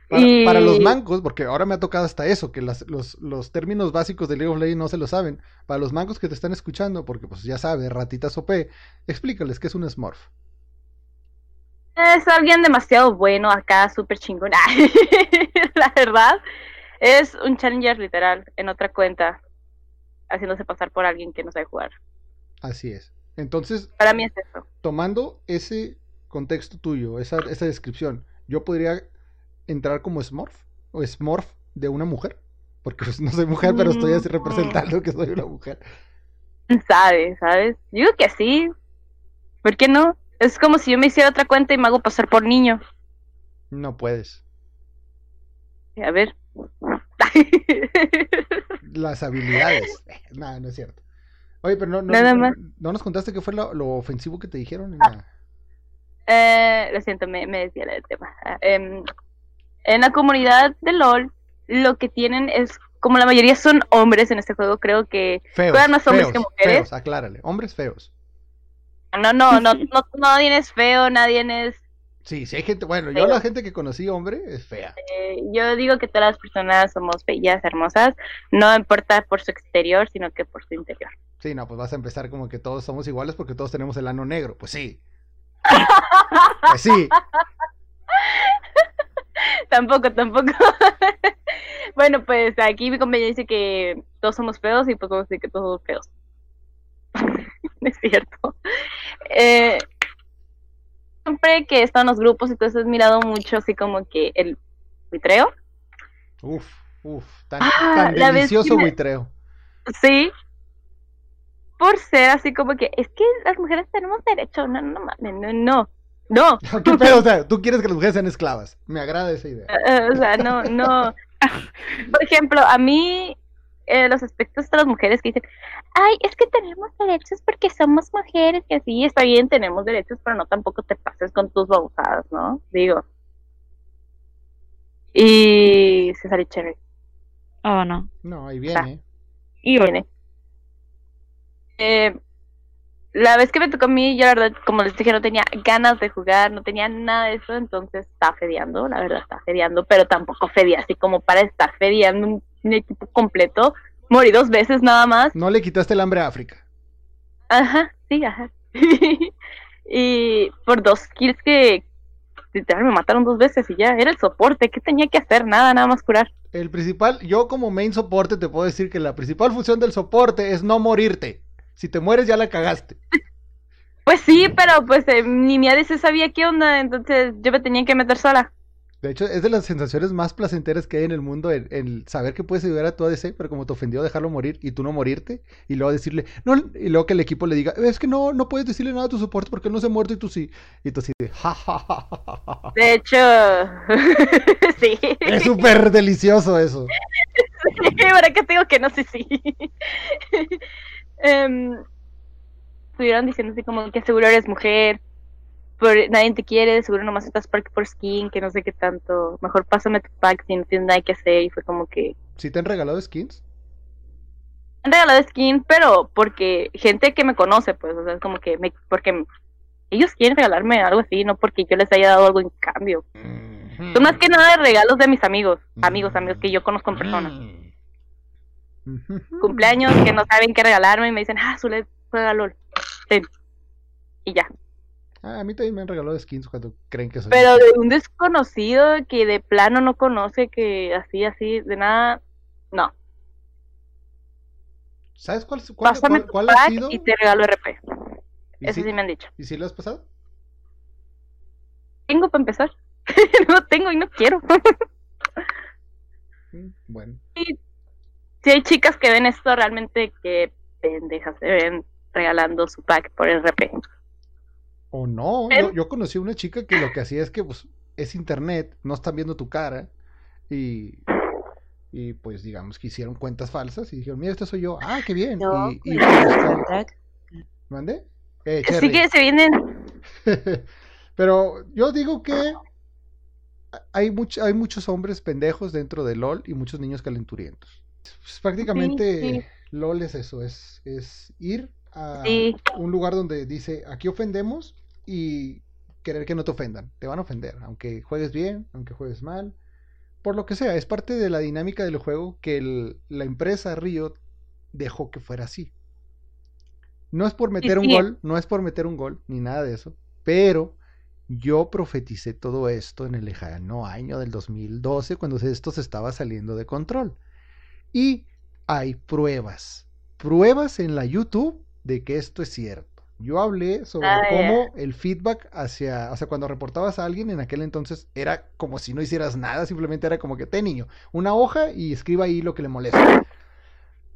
Para, Y- para los mancos, porque ahora me ha tocado hasta eso, que las- los, los términos básicos de League of Legends no se lo saben. Para los mancos que te están escuchando, porque pues ya sabes, ratitas OP, explícales qué es un Smurf. Es alguien demasiado bueno acá, súper chingón. La verdad, es un challenger literal en otra cuenta, haciéndose pasar por alguien que no sabe jugar. Así es. Entonces, Para mí es eso. tomando ese contexto tuyo, esa, esa descripción, yo podría entrar como Smurf o Smurf de una mujer. Porque pues, no soy mujer, pero estoy así Mm. representando que soy una mujer. Sabe, ¿sabes? Yo digo que sí. ¿Por qué no? Es como si yo me hiciera otra cuenta y me hago pasar por niño. No puedes. A ver. Las habilidades. Nada, no es cierto. Oye, pero no, no, Nada más. no nos contaste qué fue lo, lo ofensivo que te dijeron. en la- Eh, lo siento, me, me desvié del tema. Ah, em, en la comunidad de LOL, lo que tienen es, como la mayoría son hombres en este juego, creo que Feos. Juegan más hombres feos, que mujeres. Feos, aclárale. Hombres feos. no, no, no, no, nadie es feo, nadie es... Sí, sí hay gente. Bueno, yo la gente que conocí, hombre, es fea. eh, yo digo que todas las personas somos bellas, hermosas, no importa por su exterior, sino que por su interior. Sí, no, pues vas a empezar como que todos somos iguales porque todos tenemos el ano negro. Pues sí. Pues sí. tampoco, tampoco. bueno, pues aquí mi compañera dice que todos somos feos y pues vamos a decir que todos somos feos. Es cierto. Eh, siempre que he estado en los grupos y todo eso he mirado mucho así como que el buitreo. Uf, uf. Tan, Ah, tan delicioso me- buitreo. Sí. Por ser así como que es que las mujeres tenemos derecho. No, no, no, no. No. ¿Qué pedo? O sea, tú quieres que las mujeres sean esclavas. Me agrada esa idea. Eh, o sea, no, no. Por ejemplo, a mí eh, los aspectos de las mujeres que dicen, ay, es que tenemos derechos porque somos mujeres, que sí, está bien, tenemos derechos, pero no tampoco te pases con tus babosadas, ¿no? Digo. Y César y Cherry. Oh, no. No, ahí viene. Y viene. Eh, la vez que me tocó a mí, yo la verdad, como les dije, no tenía ganas de jugar, no tenía nada de eso, entonces estaba fedeando, la verdad estaba fedeando, pero tampoco fedía así como para estar fedeando un, un equipo completo. Morí dos veces nada más. No le quitaste el hambre a África. Ajá, sí, ajá. y por dos kills que literal me mataron dos veces y ya, era el soporte, ¿qué tenía que hacer? Nada, nada más curar. El principal, yo como main soporte te puedo decir que la principal función del soporte es no morirte. Si te mueres ya la cagaste. Pues sí, pero pues eh, ni mi ADC sabía qué onda, entonces yo me tenía que meter sola. De hecho, es de las sensaciones más placenteras que hay en el mundo el, el saber que puedes ayudar a tu ADC, pero como te ofendió dejarlo morir y tú no morirte, y luego decirle, no, y luego que el equipo le diga, es que no, no puedes decirle nada a tu soporte porque él no se ha muerto y tú sí. Y tú así de, ja, ja, ja, ja, ja, ja". De hecho, sí. Es súper delicioso eso. ¿Para qué te digo que no? Sí, sí. Em, estuvieron diciendo así como que seguro eres mujer, por, nadie te quiere, seguro nomás estás por, por skin, que no sé qué tanto. Mejor pásame tu pack si no tienes nada que hacer. Y fue como que ¿Sí te han regalado skins? han regalado skin, pero porque gente que me conoce, pues, o sea, es como que me, porque ellos quieren regalarme algo así, no porque yo les haya dado algo en cambio. Son más que nada de regalos de mis amigos, amigos, amigos que yo conozco en persona. Cumpleaños que no saben qué regalarme y me dicen, ah, Zule, juega LOL. Ten. Y ya. Ah, a mí también me han regalado skins cuando creen que soy. Pero de un desconocido que de plano no conoce, que así, así, de nada, no. ¿Sabes cuál, cuál, Pásame cuál- tu cuál ha sido? y te regalo RP. ¿Y Eso sí, sí me han dicho. ¿Y si lo has pasado? Tengo para empezar. no tengo y no quiero. Mm, Bueno. Si hay chicas que ven esto, realmente que pendejas se ven regalando su pack por RP. O no, yo, yo conocí a una chica que lo que hacía es que pues, es internet, no están viendo tu cara y, y pues digamos que hicieron cuentas falsas y dijeron, mira, este soy yo, ah, qué bien. No, y, y pues. Eh, Cherry. que se vienen. Pero yo digo que hay, much- hay muchos hombres pendejos dentro de LOL y muchos niños calenturientos. Pues, prácticamente Sí, sí. LOL es eso, es, es ir a Sí. un lugar donde dice, aquí ofendemos y querer que no te ofendan. Te van a ofender, aunque juegues bien, aunque juegues mal. Por lo que sea, es parte de la dinámica del juego que el- la empresa Riot dejó que fuera así. No es por meter un gol, no es por meter un gol, ni nada de eso, pero yo profeticé todo esto en el lejano año del 2012, cuando esto se estaba saliendo de control. Y hay pruebas, pruebas en la YouTube de que esto es cierto. Yo hablé sobre Ah, cómo el feedback hacia, o sea, cuando reportabas a alguien en aquel entonces era como si no hicieras nada, simplemente era como que, te niño, una hoja y escriba ahí lo que le molesta.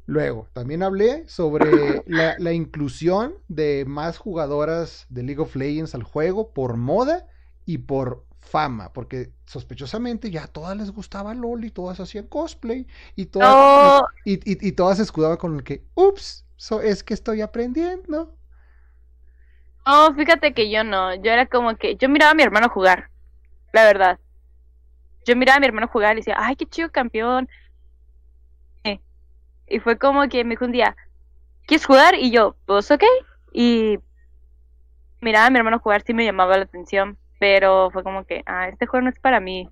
Luego, también hablé sobre la, la inclusión de más jugadoras de League of Legends al juego por moda y por fama, porque sospechosamente ya a todas les gustaba LOL y todas hacían cosplay y todas, No, y, y- y todas se escudaban con el que, ups, so- es que estoy aprendiendo. no, fíjate que yo no. Yo era como que. Yo miraba a mi hermano jugar. La verdad. Yo miraba a mi hermano jugar y decía, ay, qué chido campeón. Eh, Y fue como que me dijo un día, ¿quieres jugar? Y yo, pues ok. Y miraba a mi hermano jugar, sí me llamaba la atención. Pero fue como que, ah, este juego no es para mí.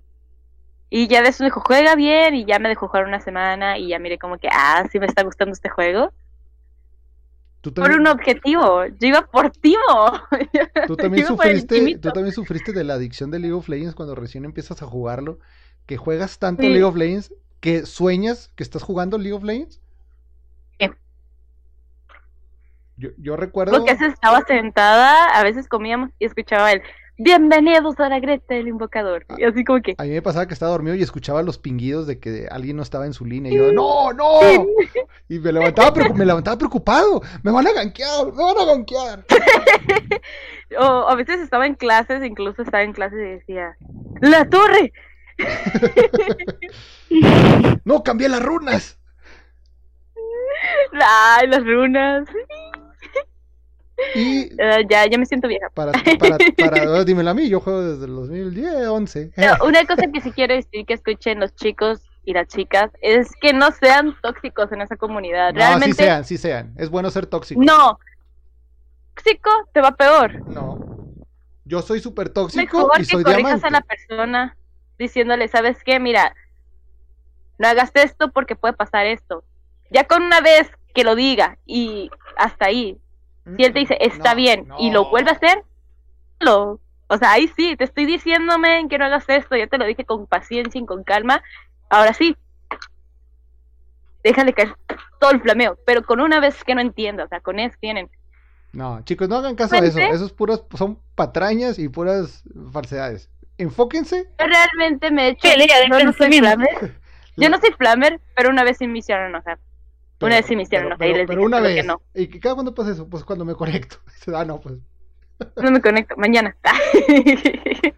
Y ya de eso me dijo, juega bien. Y ya me dejó jugar una semana. Y ya miré como que, ah, sí me está gustando este juego. Tú Por un objetivo. Yo iba por Timo. tú también sufriste, tú también sufriste de la adicción de League of Legends cuando recién empiezas a jugarlo, que juegas tanto Sí. League of Legends que sueñas que estás jugando League of Legends. Sí. Yo, yo recuerdo. Porque a veces estaba sentada, a veces comíamos y escuchaba el Bienvenidos a la Greta del Invocador. Y así como que. A mí me pasaba que estaba dormido y escuchaba los pinguidos de que alguien no estaba en su línea. Y yo, ¡no, no! Y me levantaba, me levantaba preocupado. ¡Me van a gankear! ¡Me van a gankear! O a veces estaba en clases, incluso estaba en clases y decía: ¡La torre! ¡No, cambié las runas! ¡Ay, las runas! Y Eh, ya, ya me siento vieja. para, para, para, dímelo a mí, yo juego desde el 2010, 11. Pero una cosa que sí quiero decir que escuchen los chicos y las chicas es que no sean tóxicos en esa comunidad. No, sí Realmente, sean, sí sean. Es bueno ser tóxico. no. Tóxico te va peor. No. Yo soy súper tóxico Mejor y que soy corrijas diamante. a la persona diciéndole, ¿sabes qué? Mira, no hagas esto porque puede pasar esto. Ya con una vez que lo diga y hasta ahí, si él te dice, está No, bien, y lo vuelve a hacer, lo, o sea, ahí sí, te estoy diciéndome que no hagas esto, ya te lo dije con paciencia y con calma, ahora sí, déjale caer todo el flameo, pero con una vez que no entienda, o sea, con eso tienen. No, chicos, no hagan caso a eso. Realmente- Esos puros son patrañas y puras falsedades. Enfóquense. Yo realmente me he hecho, Pelea de yo no soy flamer, yo no soy flamer, pero una vez sí me hicieron enojar. Pero- Una vez sí me hicieron pero, pero- les pero dije una solo que vez. no. ¿Y que cada cuándo pasa eso? Pues cuando me conecto. Dice, ah, no, pues. No me conecto, mañana.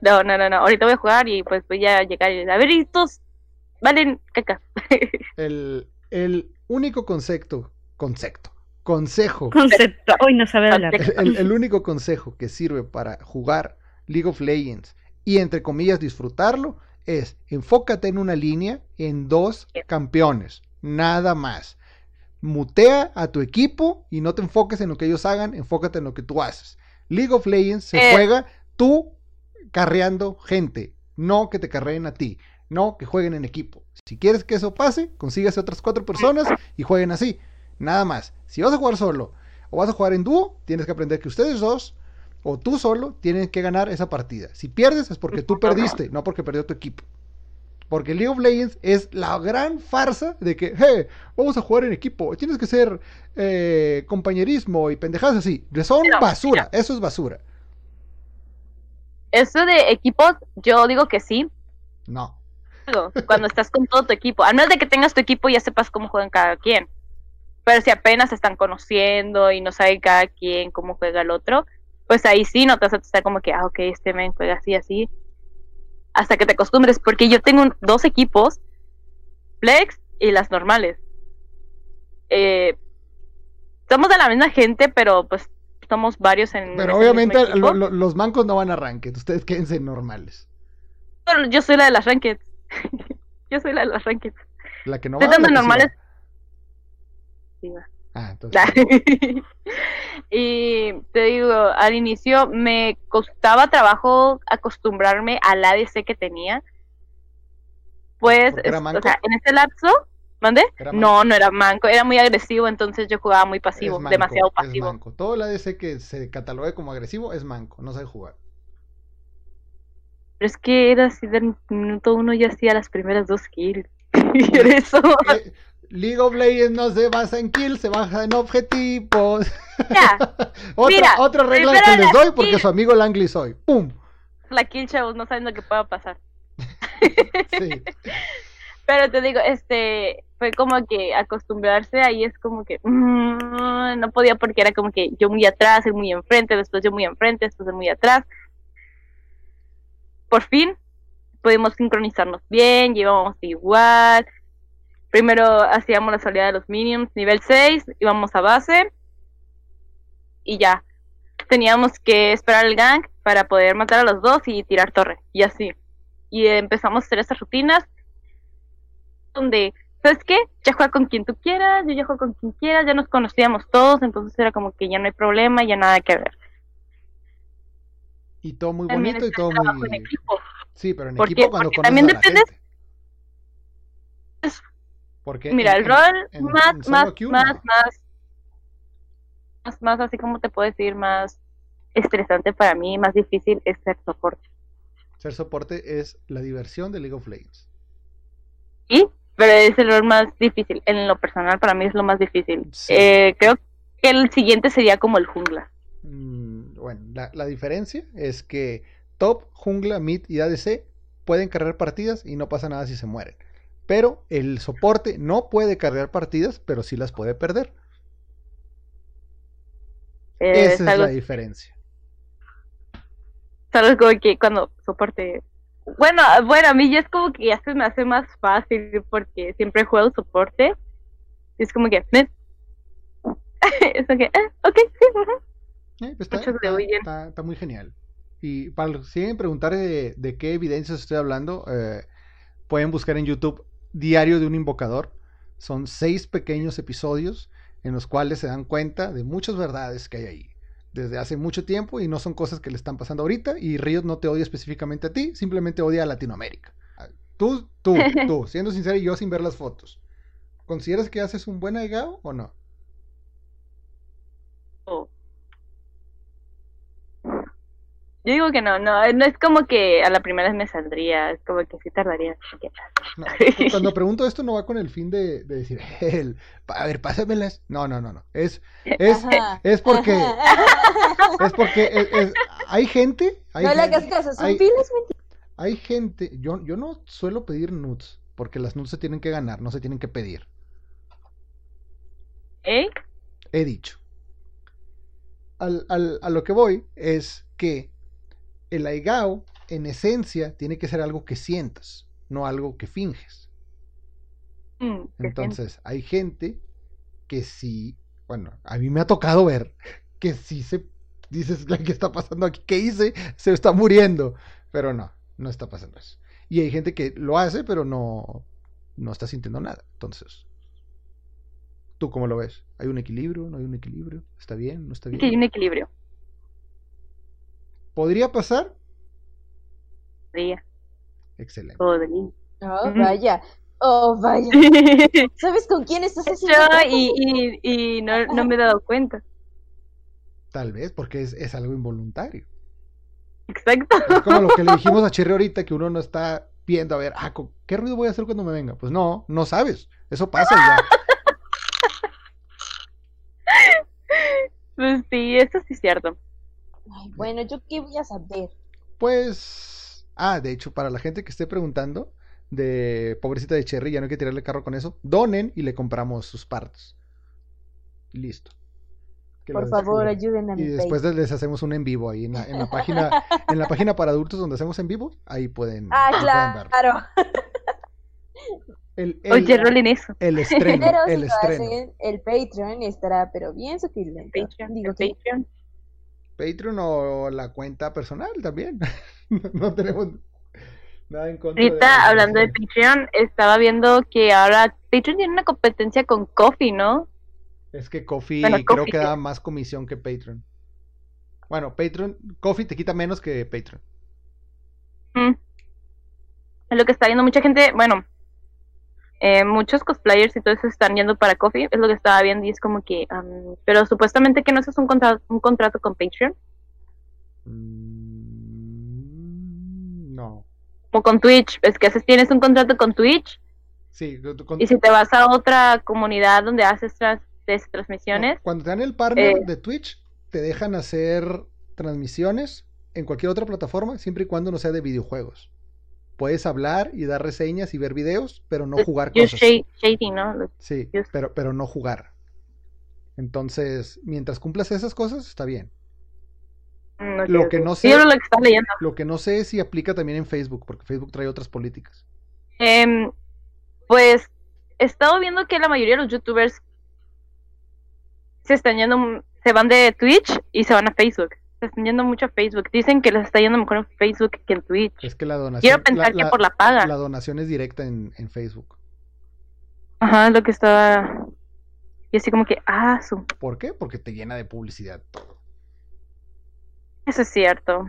no, no, no, no. Ahorita voy a jugar y pues voy a llegar y a ver, estos valen caca. El, el único concepto, concepto, consejo, Concepto. Hoy no sabe hablar. el, el único consejo que sirve para jugar League of Legends y entre comillas disfrutarlo es enfócate en una línea en dos campeones, nada más. Mutea a tu equipo y no te enfoques en lo que ellos hagan, enfócate en lo que tú haces. League of Legends se Eh. juega tú carreando gente, no que te carreen a ti, no que jueguen en equipo. Si quieres que eso pase, consígase otras cuatro personas y jueguen así, nada más. Si vas a jugar solo o vas a jugar en dúo, tienes que aprender que ustedes dos o tú solo tienen que ganar esa partida. Si pierdes es porque tú perdiste, no porque perdió tu equipo. Porque League of Legends es la gran farsa de que, hey, vamos a jugar en equipo, tienes que ser eh, compañerismo y pendejadas así. Son Pero, basura, eso es basura. Eso de equipos, yo digo que sí. No. Cuando estás con todo tu equipo. Al menos de que tengas tu equipo, ya sepas cómo juegan cada quien. Pero si apenas se están conociendo y no sabe cada quien cómo juega el otro, pues ahí sí no te vas a estar como que, ah, ok, este men juega así, así. Hasta que te acostumbres. Porque yo tengo dos equipos, Flex y las normales. Eh, somos de la misma gente, pero pues somos varios en. Pero obviamente lo- lo- los mancos no van a ranked, ustedes quédense normales. Pero yo soy la de las rankeds. yo soy la de las rankeds. La que no va, la dando que sí normales. va. Sí, va. Ah, entonces. y te digo, al inicio me costaba trabajo acostumbrarme al ADC que tenía. Pues, ¿Porque era manco? o sea, en ese lapso, ¿mande? ¿Era No, no era manco, era muy agresivo, entonces yo jugaba muy pasivo, manco, demasiado es pasivo. manco. Todo el ADC que se catalogue como agresivo es manco, no sabe jugar. Pero es que era así del minuto uno ya hacía las primeras dos kills. y eso. Eh, League of Legends no se basa en kills, se basa en objetivos. Ya, otra, Mira, otra regla que les doy porque su amigo Langley soy. ¡Pum! la kill, chavos, no saben lo que pueda pasar. Sí. Pero te digo, este, fue como que acostumbrarse ahí es como que mm, no podía porque era como que yo muy atrás, él muy enfrente, después yo muy enfrente, después él muy atrás. Por fin pudimos sincronizarnos bien, llevábamos igual. Primero hacíamos la salida de los minions, nivel 6, íbamos a base y ya. Teníamos que esperar el gank para poder matar a los dos y tirar torre, y así. Y empezamos a hacer esas rutinas donde, ¿sabes qué? Ya juega con quien tú quieras, yo ya juego con quien quieras, ya nos conocíamos todos, entonces era como que ya no hay problema, ya nada que ver. Y todo muy También bonito y todo muy. en equipo. Sí, pero en Porque- equipo cuando porque conoces también a la dependes- gente. Porque Mira, en- el rol en- más, en más, más, no. más, más, más, así como te puedo decir, más estresante para mí, más difícil es ser soporte. Ser soporte es la diversión de League of Legends. ¿Sí? Pero es el rol más difícil. En lo personal, para mí es lo más difícil. Sí. Eh, creo que el siguiente sería como el jungla. Mm, bueno, la, la diferencia es que top, jungla, mid y ADC pueden cargar partidas y no pasa nada si se mueren. Pero el soporte no puede cargar partidas, pero sí las puede perder. Eh, Esa es la diferencia. Sabes como que cuando soporte. Bueno, bueno, a mí ya es como que ya se me hace más fácil porque siempre juego soporte. Y es como que. ¿eh? es eh, ok, sí, ajá. Eh, pues está, está- está muy genial. Y para los que siguen preguntar de, de qué evidencias estoy hablando, eh, pueden buscar en YouTube Diario de un Invocador. Son seis pequeños episodios en los cuales se dan cuenta de muchas verdades que hay ahí desde hace mucho tiempo y no son cosas que le están pasando ahorita. Y Riot no te odia específicamente a ti, simplemente odia a Latinoamérica. Tú, tú, tú, siendo sincero y yo sin ver las fotos. ¿Consideras que haces un buen agao o no? O- Yo digo que no, no, no es como que a la primera vez me saldría, es como que sí tardaría. que- No, cuando pregunto esto no va con el fin de, de decir, "El, a ver, pásamelas. No, no, no, no. Es, es, Ajá. es porque, es porque es- es- hay gente, hay, no le gente- hagas caso, son hay- filas hay gente, yo, yo no suelo pedir nudes, porque las nudes se tienen que ganar, no se tienen que pedir. ¿Eh? He dicho. Al, al- a lo que voy es que el aigao, en esencia, tiene que ser algo que sientas, no algo que finges. Mm, Entonces, hay gente que sí, bueno, a mí me ha tocado ver que sí se dices, ¿qué está pasando aquí? ¿Qué hice? Se está muriendo. Pero no, no está pasando eso. Y hay gente que lo hace, pero no, no está sintiendo nada. Entonces, ¿tú cómo lo ves? ¿Hay un equilibrio? ¿No hay un equilibrio? ¿Está bien? ¿No está siento que hay bien? un equilibrio. ¿Podría pasar? Podría, Excelente. podría. Oh, vaya. Oh, vaya. ¿Sabes con quién estás haciendo? Yo y, y, y no, no me he dado cuenta. Tal vez, porque es, es algo involuntario. Exacto. Es como lo que le dijimos a Cherry ahorita, que uno no está viendo a ver, ah, ¿qué ruido voy a hacer cuando me venga? Pues no, no sabes. Eso pasa ya. Pues sí, eso sí es cierto. Ay, bueno, ¿yo qué voy a saber? Pues, ah, de hecho, para la gente que esté preguntando de pobrecita de Cherry, ya no hay que tirarle carro con eso, donen y le compramos sus partes. Listo. Que Por favor, ayuden a mi Y después les hacemos un en vivo ahí en la, en la página, en la página para adultos donde hacemos en vivo, ahí pueden, Ah, ahí pueden claro. El, el- Oye, rolen eso. el estreno, Pero si el lo hacen, el Patreon estará, pero bien suculento. Patreon, Digo el que Patreon. Patreon o la cuenta personal también. no, no tenemos nada en contra Ahorita, hablando de. Patreon, estaba viendo que ahora Patreon tiene una competencia con Coffee, ¿no? Es que Coffee Bueno, creo que que- da más comisión que Patreon. Bueno, Patreon, Coffee te quita menos que Patreon. Mm. Es lo que está viendo mucha gente, bueno, eh, muchos cosplayers y todo eso están yendo para Coffee, es lo que estaba viendo y es como que, pero supuestamente que no es un contrato, un contrato con Patreon Mm, no. o con Twitch, es que haces, tienes un contrato con Twitch Sí, con- y si te vas a otra comunidad donde haces transmisiones, cuando te dan el partner eh, de Twitch, te dejan hacer transmisiones en cualquier otra plataforma, siempre y cuando no sea de videojuegos. Puedes hablar y dar reseñas y ver videos, pero no jugar you're cosas. shading, ¿no? Sí, pero, pero no jugar. Entonces, mientras cumplas esas cosas, está bien. Mm, Lo que no sé- era lo que estaba leyendo. Lo que no sé es si aplica también en Facebook, porque Facebook trae otras políticas. Em, pues he estado viendo que la mayoría de los youtubers se están yendo, se van de Twitch y se van a Facebook. Se están yendo mucho a Facebook. Dicen que les está yendo mejor en Facebook que en Twitch. Es que la donación, Quiero pensar que por la paga. la donación es directa en, en Facebook. Ajá, lo que estaba. Y así como que, ah, su. ¿Por qué? Porque te llena de publicidad todo. Eso es cierto.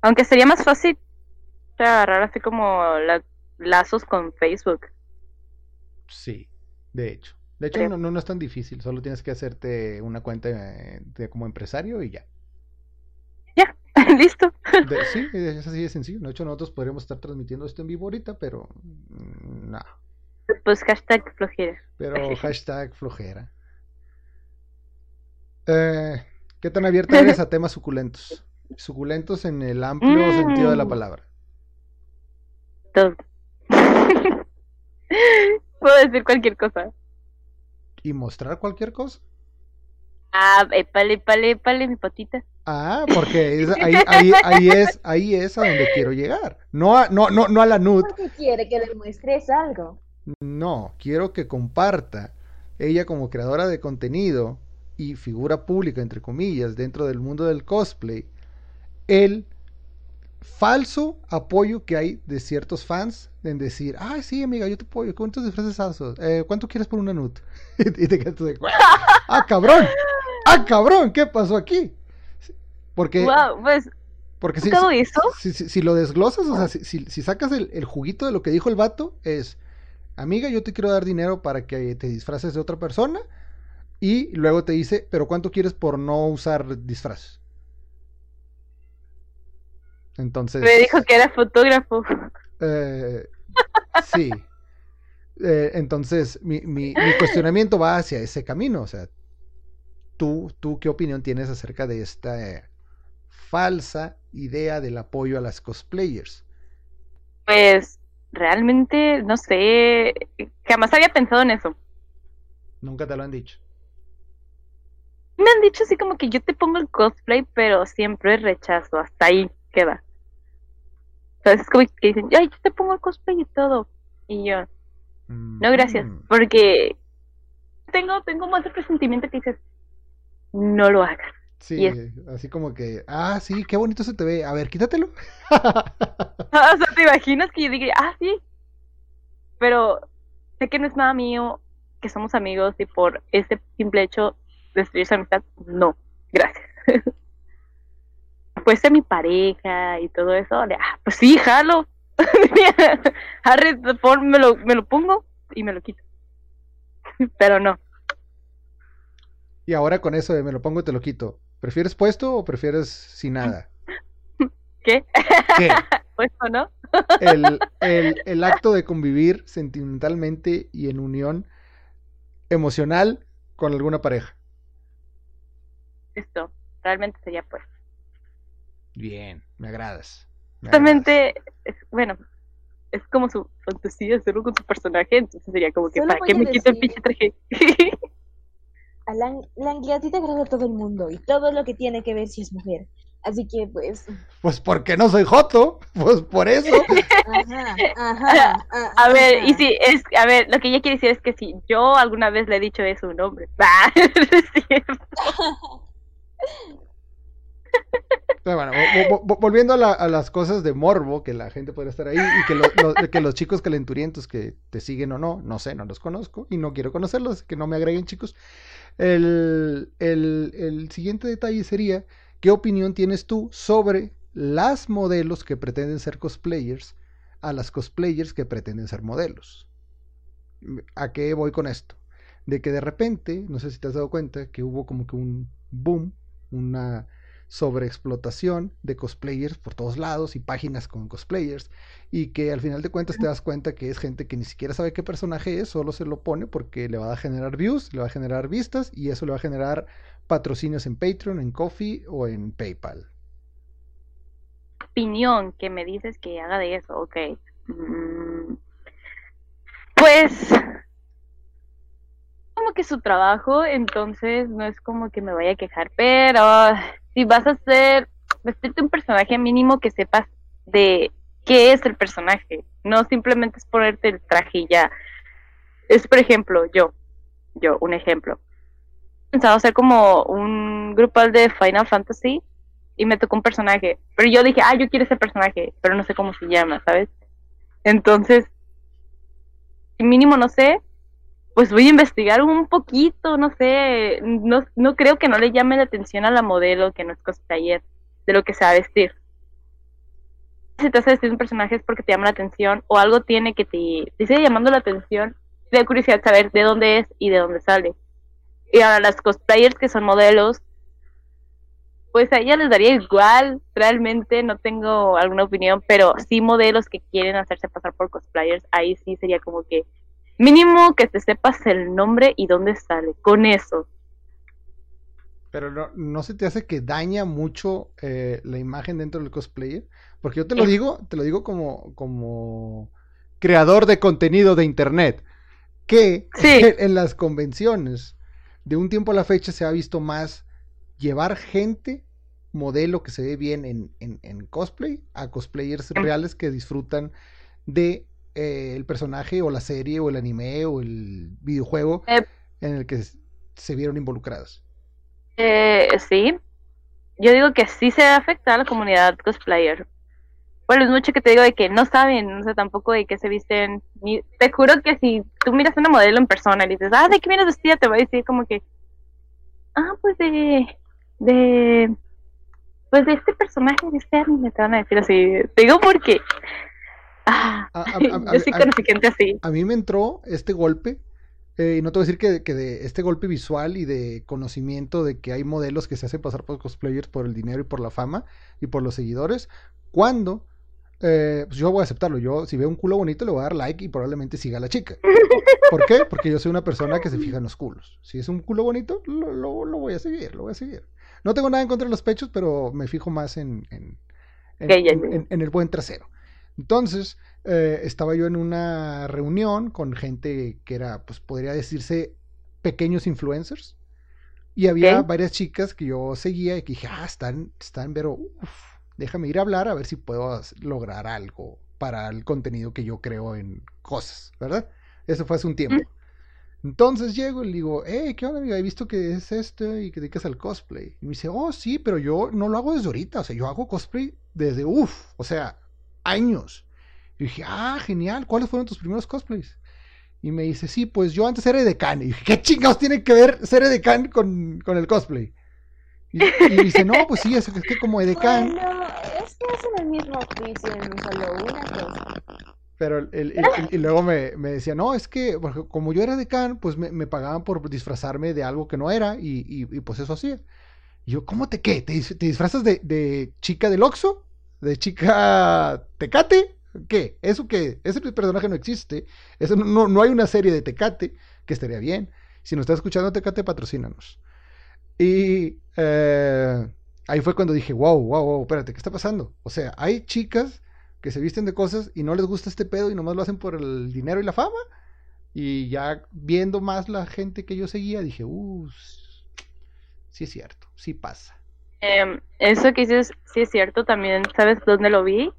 Aunque sería más fácil agarrar así como la- lazos con Facebook. Sí, de hecho. De hecho, no, no, no es tan difícil. Solo tienes que hacerte una cuenta eh, de, como empresario y ya. Listo. De- sí, es así de sencillo. De hecho, nosotros podríamos estar transmitiendo esto en vivo ahorita, pero mm, no. Pues hashtag flojera. Pero hashtag flojera. Eh, ¿Qué tan abierta eres a temas suculentos? Suculentos en el amplio sentido de la Mm. palabra. Todo. Puedo decir cualquier cosa. ¿Y mostrar cualquier cosa? Ah, épale, épale, épale, mi patita. Ah, porque es- ahí, ahí, ahí es, ahí es a donde quiero llegar. No a, no, no, no a la nud, Porque quiere que le muestres algo. no, quiero que comparta ella como creadora de contenido y figura pública, entre comillas, dentro del mundo del cosplay, el falso apoyo que hay de ciertos fans en decir, ah, sí, amiga, yo te apoyo, ¿cuántos disfraces haces? Eh, ¿Cuánto quieres por una nut? y te quedas de, ah, cabrón, ah, cabrón, ¿qué pasó aquí? Porque, Wow, pues, porque si, ¿todo si- eso? si, si- lo desglosas, o sea, si, si- si sacas el, el juguito de lo que dijo el vato, es, amiga, yo te quiero dar dinero para que te disfraces de otra persona, y luego te dice, pero ¿cuánto quieres por no usar disfraz? Entonces, me dijo que era fotógrafo. eh, sí. Eh, entonces, mi, mi- mi cuestionamiento va hacia ese camino, o sea, ¿tú, tú qué opinión tienes acerca de esta eh, falsa idea del apoyo a las cosplayers? Pues, realmente, no sé, jamás había pensado en eso. Nunca te lo han dicho. Me han dicho así como que yo te pongo el cosplay, pero siempre rechazo, hasta ahí queda. Entonces es como que dicen, ay, yo te pongo el cosplay y todo. Y yo, no, gracias, Mm. porque tengo, tengo más el presentimiento que dices, no lo hagas. Sí, es- así como que, ah, sí, qué bonito se te ve. A ver, quítatelo. o sea, ¿te imaginas que yo diga, ah, sí? Pero sé que no es nada mío, que somos amigos y por ese simple hecho destruir esa amistad, no, gracias. Ser mi pareja y todo eso, ah, pues sí, jalo. Harry, pon- me lo, me lo pongo y me lo quito. Pero no, Y ahora con eso de me lo pongo y te lo quito. ¿Prefieres puesto o prefieres sin nada? ¿qué? ¿Qué? puesto, ¿no? el, el- el acto de convivir sentimentalmente y en unión emocional con alguna pareja. Esto, realmente sería pues. Bien, me agradas. me agradas. Justamente, es, bueno, es como su fantasía hacerlo con su personaje, entonces sería como que, Solo ¿para qué me quito el pinche traje? A Lang, Langley, a ti te agrada todo el mundo y todo lo que tiene que ver si es mujer. Así que, pues, Pues porque no soy Joto, pues por eso. ajá, ajá. a- A ver, y ajá. si es, a ver, lo que ella quiere decir es que si yo alguna vez le he dicho eso a un hombre, ah, es cierto. Bueno, vo- vo- vo- volviendo a, la- a las cosas de morbo, que la gente podría estar ahí y que, lo- lo- que los chicos calenturientos que te siguen o no, no sé, no los conozco y no quiero conocerlos, que no me agreguen chicos. El, el- el siguiente detalle sería, ¿qué opinión tienes tú sobre las modelos que pretenden ser cosplayers a las cosplayers que pretenden ser modelos? ¿A qué voy con esto? De que de repente, no sé si te has dado cuenta, que hubo como que un boom, una sobreexplotación de cosplayers por todos lados y páginas con cosplayers y que al final de cuentas te das cuenta que es gente que ni siquiera sabe qué personaje es, solo se lo pone porque le va a generar views, le va a generar vistas y eso le va a generar patrocinios en Patreon, en Coffee o en PayPal. opinión que me dices que haga de eso, ok. Mm, Pues, como que su trabajo, entonces no es como que me vaya a quejar, pero si vas a hacer, vestirte un personaje mínimo que sepas de qué es el personaje, no simplemente es ponerte el traje y ya. Es, por ejemplo, yo, yo, un ejemplo. He pensado hacer como un grupal de Final Fantasy y me tocó un personaje. Pero yo dije, ah, yo quiero ese personaje, pero no sé cómo se llama, ¿sabes? Entonces, mínimo no sé, pues voy a investigar un poquito, no sé. No, no creo que no le llame la atención a la modelo que no es cosplayer de lo que se va vestir. Si te hace vestir un personaje es porque te llama la atención o algo tiene que te, te sigue llamando la atención. Te da curiosidad saber de dónde es y de dónde sale. Y ahora las cosplayers que son modelos, pues a ella les daría igual, realmente no tengo alguna opinión, pero sí modelos que quieren hacerse pasar por cosplayers, ahí sí sería como que mínimo que te sepas el nombre y dónde sale, con eso. Pero no, no se te hace que daña mucho eh, la imagen dentro del cosplayer. Porque yo te lo Es- digo, te lo digo como, como creador de contenido de internet. Que Sí. en las convenciones, de un tiempo a la fecha, se ha visto más llevar gente, modelo que se ve bien en, en- en cosplay, a cosplayers reales que disfrutan de eh, el personaje o la serie o el anime o el videojuego Eh. en el que se vieron involucradas. Eh, sí, yo digo que sí se afecta a la comunidad cosplayer. Bueno, es mucho que te digo de que no saben, o sea, tampoco de qué se visten. Ni, te juro que si tú miras a una modelo en persona y dices, ah, ¿de qué vienes vestida? Te va a decir como que, ah, pues de, de, pues de este personaje de este anime, te van a decir así. Te digo porque, ah, A- yo así. a mí me entró este golpe, eh, y no te voy a decir que, que de este golpe visual y de conocimiento de que hay modelos que se hacen pasar por cosplayers por el dinero y por la fama y por los seguidores, cuando eh, pues yo voy a aceptarlo. Yo, si veo un culo bonito, le voy a dar like y probablemente siga a la chica. ¿Por qué? Porque yo soy una persona que se fija en los culos. Si es un culo bonito, lo, lo- lo voy a seguir, lo voy a seguir. No tengo nada en contra de los pechos, pero me fijo más en, en- en- en el buen trasero. Entonces, eh, estaba yo en una reunión con gente que era, pues podría decirse, pequeños influencers. Y había varias chicas que yo seguía y que dije, ah, están, están, pero uf, déjame ir a hablar a ver si puedo lograr algo para el contenido que yo creo en cosas, ¿verdad? Eso fue hace un tiempo. Entonces llego y le digo, hey, ¿qué onda, amiga? He visto que es esto y que te dedicas al cosplay. Y me dice, oh, sí, pero yo no lo hago desde ahorita. O sea, yo hago cosplay desde, uff, o sea, años. Y dije, ah, genial, ¿cuáles fueron tus primeros cosplays? Y me dice, sí, pues yo antes era edecán. Y dije, ¿qué chingados tiene que ver ser edecán con, con el cosplay? Y, y dice, no, pues sí, es, es que como edecán. Bueno, es que hacen el mismo oficio en solo una cosa. Pero el- el- el- y luego me, me decía, no, es que porque como yo era decán, pues me, me pagaban por disfrazarme de algo que no era y, y- y, pues eso hacía. Y yo, ¿cómo te qué? ¿Te, te disfrazas de, de chica del Oxxo? De chica Tecate. ¿Qué? ¿Eso qué? Ese personaje no existe. Eso no, no, no hay una serie de Tecate, que estaría bien. Si nos está escuchando Tecate, patrocínanos. Y eh, ahí fue cuando dije, wow, wow, wow, espérate, ¿qué está pasando? O sea, hay chicas que se visten de cosas y no les gusta este pedo y nomás lo hacen por el dinero y la fama. Y ya viendo más la gente que yo seguía, dije, uh, sí es cierto, sí pasa. Em, eso que dices, sí es cierto, también, ¿sabes dónde lo vi?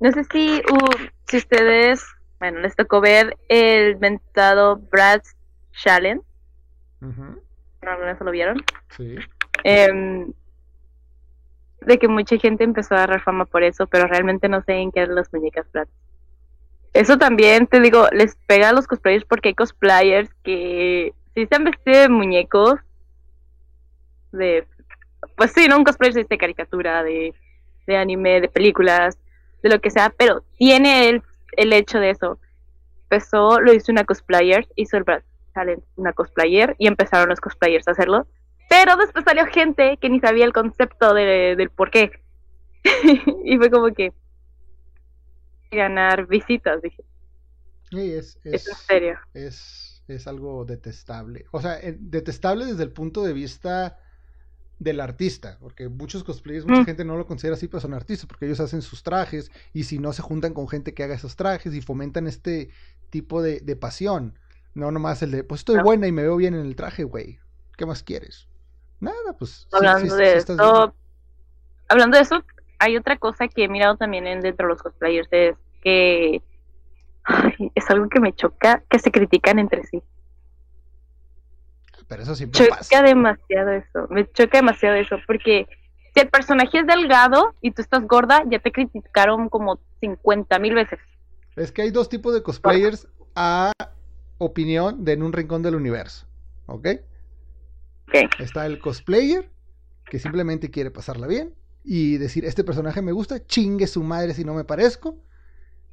No sé si, uh, si ustedes, bueno, les tocó ver el mentado Brad Challenge. Ujú, ¿Alguna vez lo vieron? Sí. Em, de que mucha gente empezó a agarrar fama por eso, pero realmente no sé en qué eran las muñecas Bratz. Eso también, te digo, les pega a los cosplayers porque hay cosplayers que si se han vestido de muñecos, de, pues sí, ¿no? Un viste de caricatura, de, de anime, de películas, de lo que sea, pero tiene el, el hecho de eso. Empezó, lo hizo una cosplayer, hizo el Challenge una cosplayer y empezaron los cosplayers a hacerlo. Pero después salió gente que ni sabía el concepto de, del por qué. y fue como que ganar visitas, dije. Sí, es, es, serio. es, es algo detestable. O sea, eh, detestable desde el punto de vista del artista, porque muchos cosplayers, mucha Mm. gente no lo considera así, pero son artistas, porque ellos hacen sus trajes y si no se juntan con gente que haga esos trajes y fomentan este tipo de, de pasión. No nomás el de, pues estoy No. buena y me veo bien en el traje, güey. ¿Qué más quieres? Nada, pues. Hablando sí- de sí hablando de eso, hay otra cosa que he mirado también en, dentro de los cosplayers, es que ay, es algo que me choca, que se critican entre sí. Pero eso siempre choca pasa. demasiado eso, me choca demasiado eso, porque si el personaje es delgado y tú estás gorda, ya te criticaron como 50 mil veces. Es que hay dos tipos de cosplayers a opinión de En un rincón del universo. ¿Ok? Ok. Está el cosplayer que simplemente quiere pasarla bien y decir, este personaje me gusta, chingue su madre si no me parezco.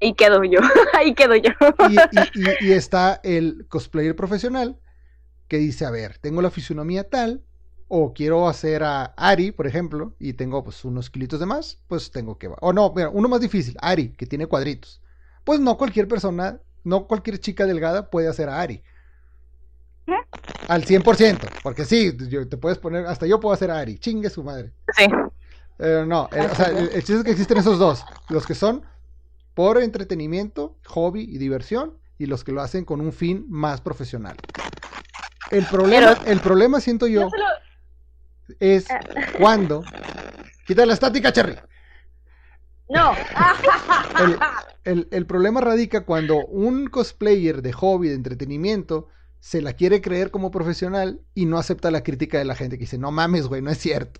Ahí quedo yo, ahí quedo yo. Y, y- y- y está el cosplayer profesional que dice, a ver, tengo la fisionomía tal, o quiero hacer a Ari, por ejemplo, y tengo pues unos kilitos de más, pues tengo que... O no, mira, uno más difícil, Ari, que tiene cuadritos. Pues no cualquier persona, no cualquier chica delgada puede hacer a Ari. ¿Eh? Al 100%, porque sí, yo- te puedes poner, hasta yo puedo hacer a Ari, chingue su madre. Sí, Eh, no, eh, o sea, el, el chiste es que existen esos dos, los que son por entretenimiento, hobby y diversión, y los que lo hacen con un fin más profesional. El problema, Pero- el problema siento yo Yo solo- es cuando quita la estática, Cherry. No. El, el- el problema radica cuando un cosplayer de hobby, de entretenimiento, se la quiere creer como profesional y no acepta la crítica de la gente que dice, no mames, güey, no es cierto.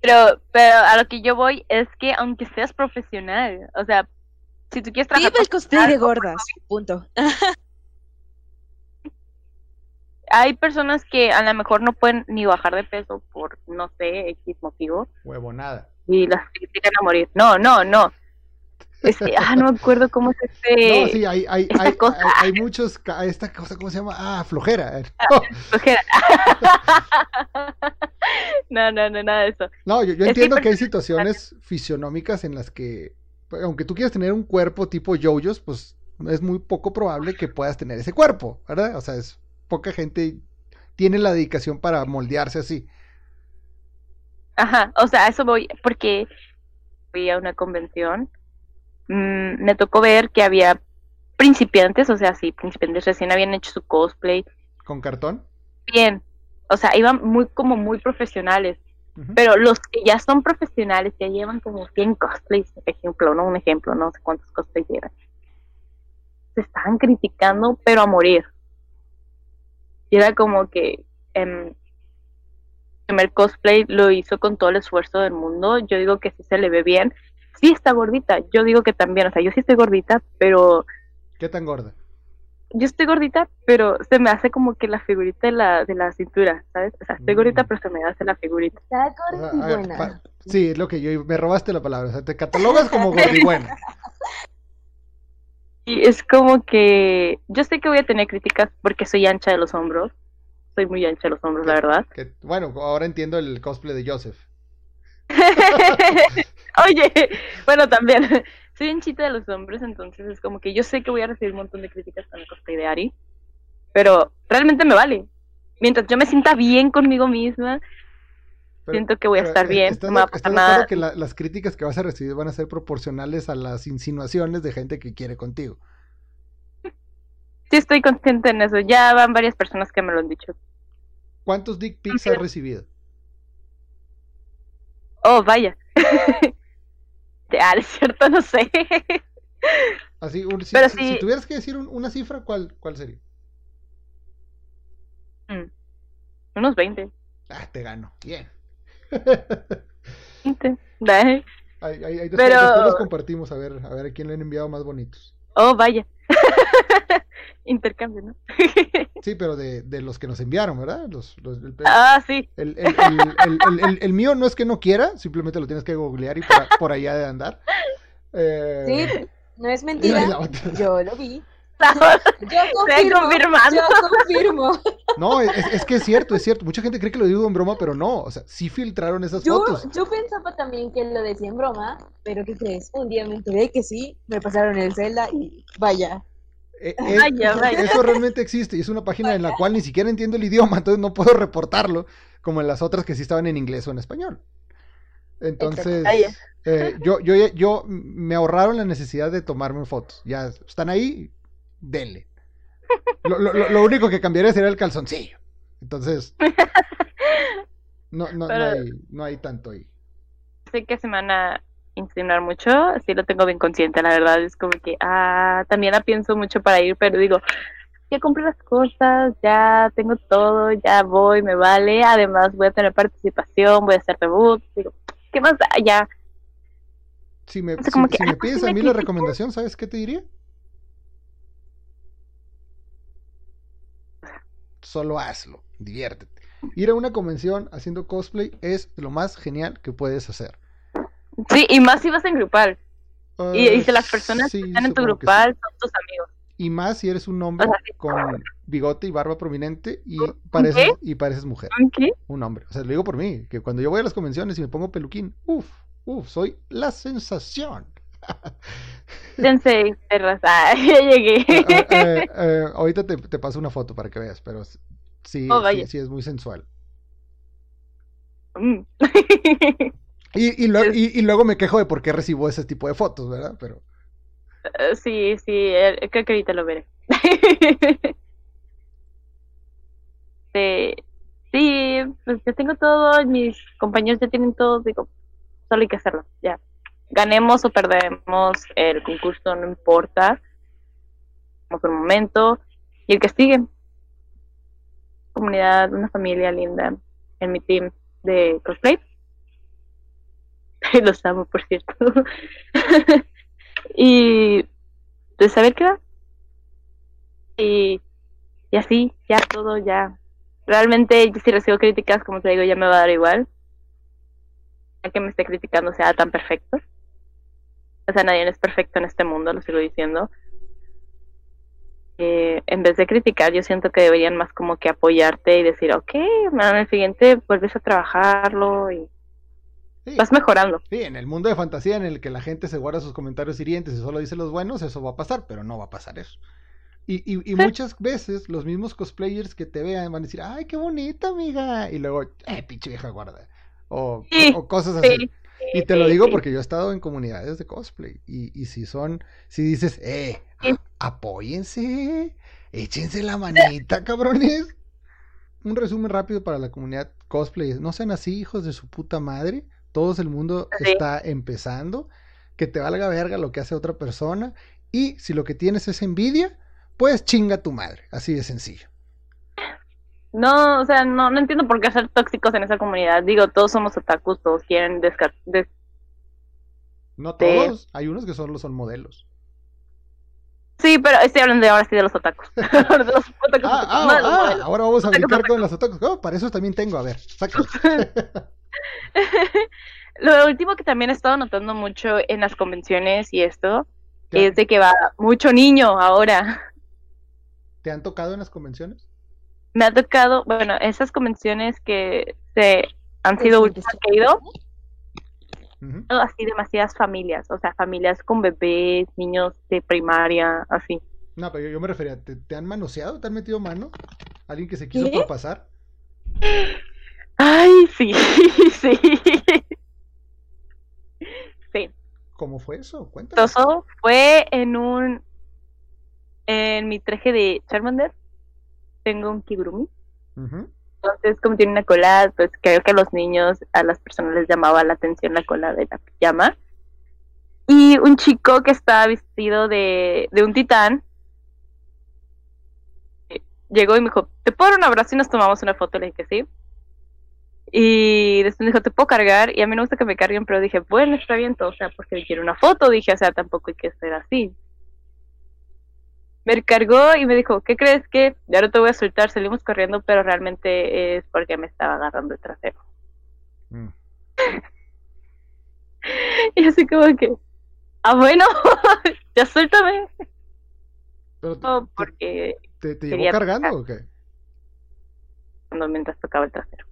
Pero, pero a lo que yo voy es que aunque seas profesional, o sea, si tú quieres trabajar el cosplay de algo, gordas. Punto. Hay personas que a lo mejor no pueden ni bajar de peso por, no sé, X motivo, Huevo, nada. y las critican a morir. No, no, no. Este, ah, no me acuerdo cómo es este... No, sí, hay, hay, hay, hay- muchos, esta cosa, ¿cómo se llama? Ah, flojera. flojera. no, no, no, nada de eso. No, yo, yo entiendo que hay situaciones fisionómicas en las que, pues, aunque tú quieras tener un cuerpo tipo yoyos, pues es muy poco probable que puedas tener ese cuerpo, ¿verdad? O sea, es poca gente tiene la dedicación para moldearse así. Ajá, o sea, eso voy, porque fui a una convención, mm, me tocó ver que había principiantes, o sea, sí, principiantes recién habían hecho su cosplay, ¿Con cartón? bien, o sea, iban muy como muy profesionales, pero los que ya son profesionales, que llevan como 100 cosplays, por ejemplo, no un ejemplo, no sé cuántos cosplays llevan, se estaban criticando, pero a morir. Y era como que el primer cosplay lo hizo con todo el esfuerzo del mundo. Yo digo que sí se le ve bien. Sí está gordita, yo digo que también, o sea, yo sí estoy gordita, pero ¿Qué tan gorda? yo estoy gordita, pero se me hace como que la figurita de la, de la cintura, ¿sabes? O sea, estoy gordita, Mm. pero se me hace la figurita. Está O sea, a ver, pa- sí, es lo que yo, me robaste la palabra, o sea, te catalogas como gordibuena. Y es como que yo sé que voy a tener críticas porque soy ancha de los hombros. Soy muy ancha de los hombros, la verdad. Que, bueno, ahora entiendo el cosplay de Joseph. Oye, bueno, también. Soy un chiste de los hombres, entonces es como que yo sé que voy a recibir un montón de críticas con el cosplay de Ari, pero realmente me vale. Mientras yo me sienta bien conmigo misma, Pero- siento que voy a estar eh, bien, ¿Estás, no me va a pasar nada. que la- las críticas que vas a recibir van a ser proporcionales a las insinuaciones de gente que quiere contigo? Sí estoy consciente en eso, ya van varias personas que me lo han dicho. ¿Cuántos dick pics has recibido? Oh, vaya. ya, es cierto, no sé. Así, un- si, Pero si- tuvieras que decir un- una cifra, ¿cuál, ¿cuál sería? Mm, Unos 20. Ah, te gano. Bien. 20. Dale. Ahí, ahí- ahí después, Pero- después los compartimos a ver, a ver a quién le han enviado más bonitos. Oh, vaya. Intercambio, ¿no? Sí, pero de, de los que nos enviaron, ¿verdad? Los, los- el, ah, sí. el- el- el- el- el- el- el mío no es que no quiera, simplemente lo tienes que googlear y por, por allá de andar. Eh, Sí, no es mentira. Yo lo vi. Yo confirmo. confirmando. Yo confirmo. No, es, es que es cierto, es cierto. Mucha gente cree que lo digo en broma, pero no. O sea, sí filtraron esas Yo, fotos. yo pensaba también que lo decía en broma, pero ¿qué crees? Un día me enteré que sí, me pasaron el Zelda y vaya. Eh, eh, Vaya, eso, vaya. eso realmente existe y es una página en la cual ni siquiera entiendo el idioma, entonces no puedo reportarlo como en las otras que sí estaban en inglés o en español. Entonces, eh, yo, yo, yo me ahorraron la necesidad de tomarme fotos. Ya están ahí, denle. Lo, lo- lo- único que cambiaría sería el calzoncillo. Entonces, no, no, no, hay, no hay tanto ahí. sé que se me van a insinuar mucho, sí lo tengo bien consciente, la verdad, es como que, ah, también la pienso mucho para ir, pero digo, ya compré las cosas, ya tengo todo, ya voy, me vale, además voy a tener participación, voy a hacer debut, digo, ¿qué más da? Ya, Si me, si- como que, si me ah, pides a mí la recomendación, ¿sabes qué te diría? Solo hazlo, diviértete. Ir a una convención haciendo cosplay es lo más genial que puedes hacer. sí, y más si vas en grupal, y, y si las personas sí, que están en tu sí. grupal son tus amigos. Y más si eres un hombre O sea, sí. con bigote y barba prominente y pareces, y pareces mujer, ¿Qué? un hombre. O sea, lo digo por mí, que cuando yo voy a las convenciones y me pongo peluquín, uff, uff, soy la sensación. Sensei, perras, ah, ya llegué. Eh, eh, eh, ahorita te, te paso una foto para que veas, pero sí, Oh, sí, sí es muy sensual. Mm. Y, y, lue- y- y luego me quejo de por qué recibo ese tipo de fotos, ¿verdad? Pero Sí, sí, creo que ahorita lo veré. Sí, sí, pues ya tengo todo, mis compañeros ya tienen todo, digo, solo hay que hacerlo, ya. Ganemos o perdemos el concurso, no importa. Vamos un momento. Y el que sigue. Comunidad, una familia linda en mi team de cosplay. Los amo, por cierto. y pues a ver qué va. Y, y así, ya todo, ya. Realmente, si recibo críticas, como te digo, ya me va a dar igual. Ya que me esté criticando sea tan perfecto. O sea, nadie es perfecto en este mundo, lo sigo diciendo. Eh, en vez de criticar, yo siento que deberían más como que apoyarte y decir, ok, man, el siguiente vuelves a trabajarlo y sí, vas mejorando. sí, en el mundo de fantasía en el que la gente se guarda sus comentarios hirientes y solo dice los buenos, eso va a pasar, pero no va a pasar eso. Y, y, y Sí. muchas veces los mismos cosplayers que te vean van a decir, ay, qué bonita, amiga. Y luego, eh, pinche vieja guarda. O, Sí, o cosas así. Y te lo digo porque yo he estado en comunidades de cosplay. Y, y si son, si dices, eh, a- apóyense, échense la manita, cabrones. Un resumen rápido para la comunidad cosplay. No sean así, hijos de su puta madre. Todo el mundo Sí. está empezando. Que te valga verga lo que hace otra persona. Y si lo que tienes es envidia, pues chinga tu madre. Así de sencillo. No, o sea, no, no entiendo por qué ser tóxicos en esa comunidad. Digo, todos somos otakus, todos quieren descartar. No todos. Hay unos que solo son modelos. Sí, pero estoy hablando de ahora sí de los otakus. de los otakus, Ah, ah, no de los ah, ahora vamos a Otakus, brincar otakus. con las otakus. Oh, para eso también tengo, a ver. Lo último que también he estado notando mucho en las convenciones y esto ¿Te, es de que va mucho niño ahora. te han tocado en las convenciones? Me ha tocado, bueno, esas convenciones que se han sido sí, últimas que he ido, Ujú. así demasiadas familias, o sea, familias con bebés, niños de primaria, así. No, pero yo, yo me refería, ¿te, te han manoseado? ¿Te han metido mano? ¿Alguien que se quiso ¿Qué? propasar? Ay, sí, sí. Sí. ¿Cómo fue eso? Cuéntame. Eso fue en un en mi traje de Charmander. Tengo un kigurumi. Entonces, como tiene una cola, pues creo que a los niños, a las personas les llamaba la atención la cola de la pijama. Y un chico que estaba vestido de, de un titán eh, llegó y me dijo, ¿te puedo dar un abrazo y nos tomamos una foto? Le dije que sí. Y después me dijo, ¿te puedo cargar? Y a mí no me gusta que me carguen, pero dije, bueno, está bien todo, o sea, porque quiero una foto. Dije, o sea, tampoco hay que ser así. Me cargó y me dijo, ¿qué crees que? Ya no te voy a soltar, salimos corriendo, pero realmente es porque me estaba agarrando el trasero. Mm. Y así como que, ah, bueno, ya suéltame. Pero te, No, porque te- te llevó cargando tocar. o qué? cuando mientras tocaba el trasero.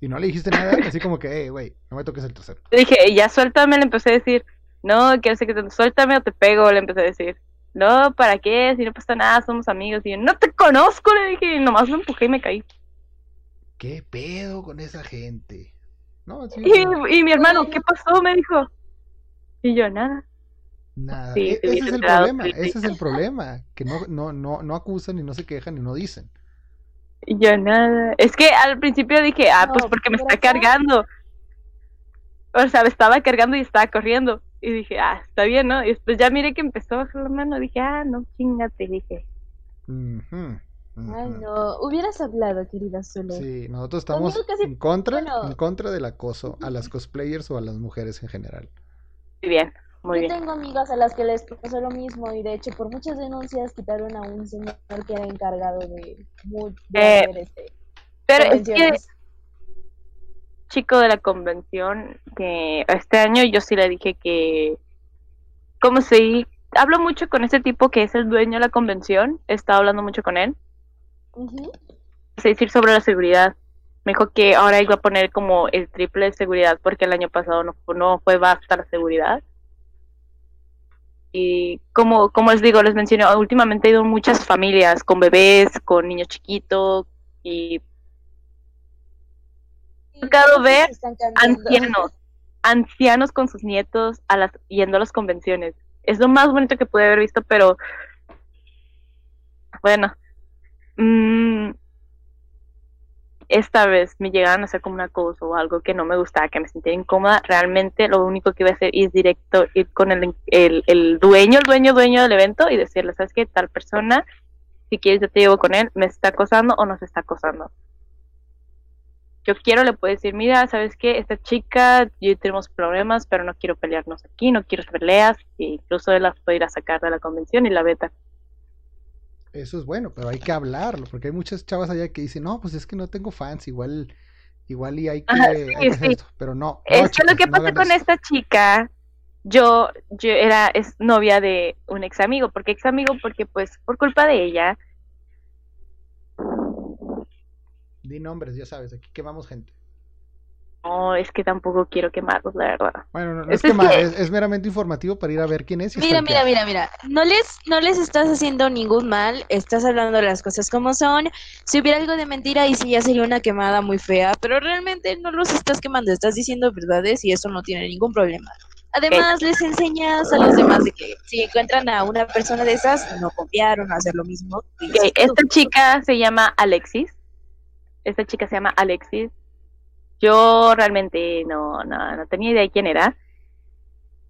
Y no le dijiste nada, así como que, hey, güey, no me toques el trasero. Le dije, ya suéltame, le empecé a decir, no, quiero sé que te suéltame o te pego, le empecé a decir. No, ¿para qué? Si no pasa nada, somos amigos. Y yo, no te conozco, le dije, y nomás lo empujé y me caí. ¿Qué pedo con esa gente? No, sí, Y, no, y mi hermano, ¿qué pasó? Me dijo. Y yo, nada. nada. sí, E- ese es el problema, sí, ese es el problema, que no, no, no, no acusan y no se quejan y no dicen. Y yo, nada. Es que al principio dije, ah, pues porque me está cargando. O sea, me estaba cargando y estaba corriendo. Y dije, ah, está bien, ¿no? Y después ya miré que empezó a bajar la mano. Dije, ah, no, chingate. Dije, Ay, no. Hubieras hablado, querida Zule. Sí, nosotros estamos casi- en contra, bueno. en contra del acoso a las cosplayers o a las mujeres en general. muy bien, muy Yo bien. tengo amigas a las que les pasó lo mismo y de hecho por muchas denuncias quitaron a un señor que era encargado de, de Eh, hacer este, Pero es que. Chico de la convención, que este año yo sí le dije que, como si hablo mucho con ese tipo que es el dueño de la convención, he estado hablando mucho con él. Es decir sobre la seguridad. Me dijo que ahora iba a poner como el triple de seguridad porque el año pasado no, no fue basta la seguridad. Y como, como les digo, les mencioné, últimamente he ido muchas familias con bebés, con niños chiquitos Y tocado ver ancianos, ancianos con sus nietos a las, yendo a las convenciones. Es lo más bonito que pude haber visto, pero bueno, mm, esta vez me llegaron a hacer como un acoso o algo que no me gustaba, que me sentía incómoda. Realmente lo único que iba a hacer es directo ir con el, el, el dueño, el dueño, dueño del evento y decirle, ¿sabes qué? Tal persona, si quieres yo te llevo con él, me está acosando o nos está acosando yo quiero, le puedo decir, mira, ¿sabes qué? Esta chica, yo tenemos problemas, pero no quiero pelearnos aquí, no quiero peleas, e incluso él las puede ir a sacar de la convención y la beta. Eso es bueno, pero hay que hablarlo, porque hay muchas chavas allá que dicen, no, pues es que no tengo fans, igual, igual y hay que, Ajá, hay sí, que hacer sí. esto, pero no. no, es que lo chicas, que pasa con eso. esta chica, yo, yo era, es novia de un ex amigo, porque ex amigo, porque pues por culpa de ella, Di nombres, ya sabes, aquí quemamos gente. no, es que tampoco quiero quemarlos, la verdad. Bueno, no, no es Es- es quemar, que- es, es meramente informativo para ir a ver quién es y Mira, mira, mira, mira. No les, no les estás haciendo ningún mal, estás hablando las cosas como son. Si hubiera algo de mentira, ahí sí ya sería una quemada muy fea, pero realmente no los estás quemando, estás diciendo verdades y eso no tiene ningún problema. Además, les enseñas a los demás de que si encuentran a una persona de esas, no confiar o no hacer lo mismo. esta chica se llama Alexis. Esta chica se llama Alexis. Yo realmente no, no, no tenía idea de quién era.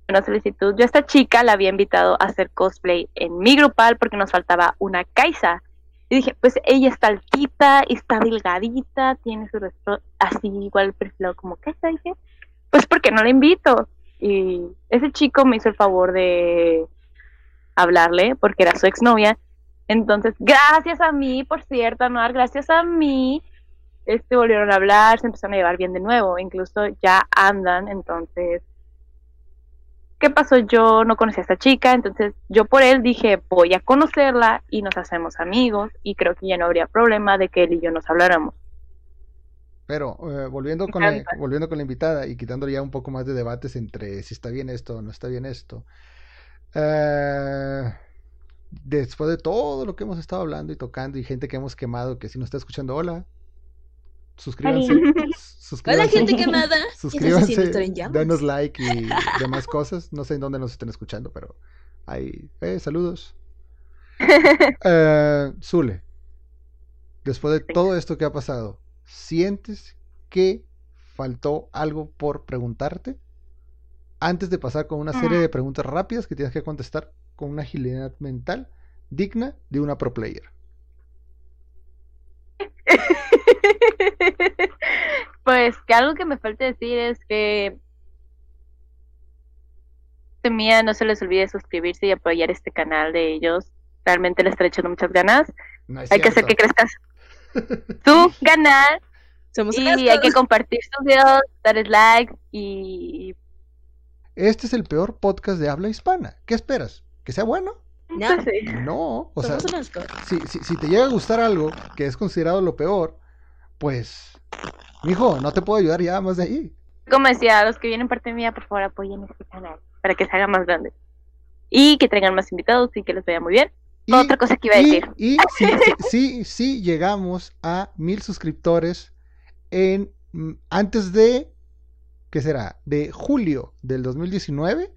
Una solicitud. Yo a esta chica la había invitado a hacer cosplay en mi grupal porque nos faltaba una Kaisa. Y dije, pues ella está altita, está delgadita, tiene su rostro así igual perfilado como Kaisa. Dije, pues porque no la invito. Y ese chico me hizo el favor de hablarle porque era su exnovia. Entonces, gracias a mí, por cierto, Anuar, gracias a mí, este volvieron a hablar, se empezaron a llevar bien de nuevo, incluso ya andan, entonces, ¿qué pasó? Yo no conocía a esta chica, entonces yo por él dije, voy a conocerla y nos hacemos amigos y creo que ya no habría problema de que él y yo nos habláramos. Pero eh, volviendo, con la, volviendo con la invitada y quitando ya un poco más de debates entre si está bien esto o no está bien esto. eh, después de todo lo que hemos estado hablando y tocando y gente que hemos quemado, que si nos está escuchando, hola. Suscríbanse. Hola, suscríbanse. gente quemada. Suscríbanse, denos like y demás cosas. No sé en dónde nos estén escuchando, pero ahí. Eh, saludos. Eh, Zule, después de todo esto que ha pasado, ¿sientes que faltó algo por preguntarte? Antes de pasar con una serie de preguntas rápidas que tienes que contestar con una agilidad mental digna de una pro player. Pues que algo que me falta decir es que mía no se les olvide suscribirse y apoyar este canal de ellos. Realmente les estoy echando muchas ganas. No Hay que hacer que crezcas tu canal Somos y hay que compartir sus videos, darles like y Este es el peor podcast de habla hispana. ¿Qué esperas? ¿Que sea bueno? No. No, o sea, somos honestos. si, si, si te llega a gustar algo que es considerado lo peor, pues, mijo, no te puedo ayudar ya más de ahí. Como decía, los que vienen parte mía, por favor apoyen este canal para que se haga más grande y que traigan más invitados y que les vaya muy bien. Y, Otra cosa que iba a y- decir. y si, si, si- si llegamos a mil suscriptores en mm, antes de, ¿qué será? De julio del 2019,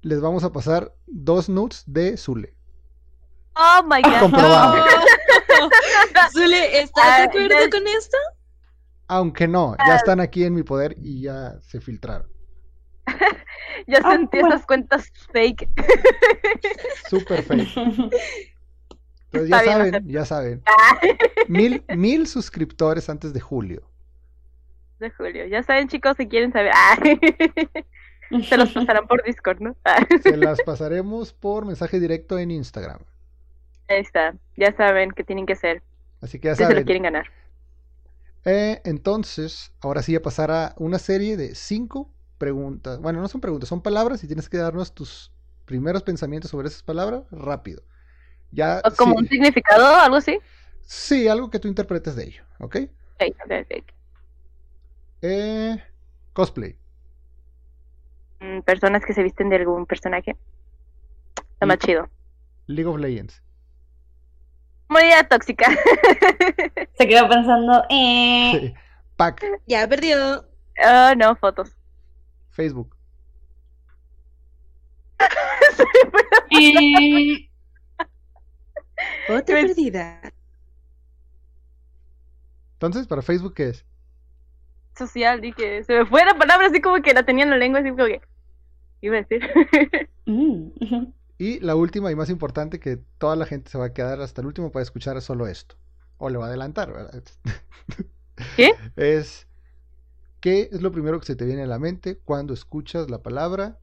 les vamos a pasar dos nudes de Zule. Oh my god. Comprobado. Zule, ¿estás de Ah, acuerdo ya- con esto? Aunque no, ya están aquí en mi poder y ya se filtraron. Yo Ah, sentí bueno. esas cuentas fake. Súper fake. Entonces ya bien, saben, ya saben. Mil, mil suscriptores antes de julio. De Julio. Ya saben, chicos, si quieren saber. Ah. Se los pasarán por Discord, ¿no? Ah, Se las pasaremos por mensaje directo en Instagram. Ahí está. Ya saben qué tienen que hacer. Así que ya Si se lo saben. quieren ganar. Eh, entonces, ahora sí ya pasará una serie de cinco preguntas. Bueno, no son preguntas, son palabras y tienes que darnos tus primeros pensamientos sobre esas palabras rápido. Ya, O como sí, un significado, algo así. sí, algo que tú interpretes de ello, ¿ok? Ok, ok, ok. Eh, cosplay. Mm, Personas que se visten de algún personaje. Está más chido. League of Legends. Muy tóxica. Se quedó pensando, eh, Sí. Pack. Ya perdió. Oh, no, fotos. Facebook. eh, Otra Pues- perdida. Entonces, ¿para Facebook qué es? Social, dije. Se me fue la palabra así como que la tenía en la lengua, así como que. Iba a decir. mm. Y la última y más importante que toda la gente se va a quedar hasta el último para escuchar solo esto. O le va a adelantar, ¿verdad? ¿Qué? Es ¿qué es lo primero que se te viene a la mente cuando escuchas la palabra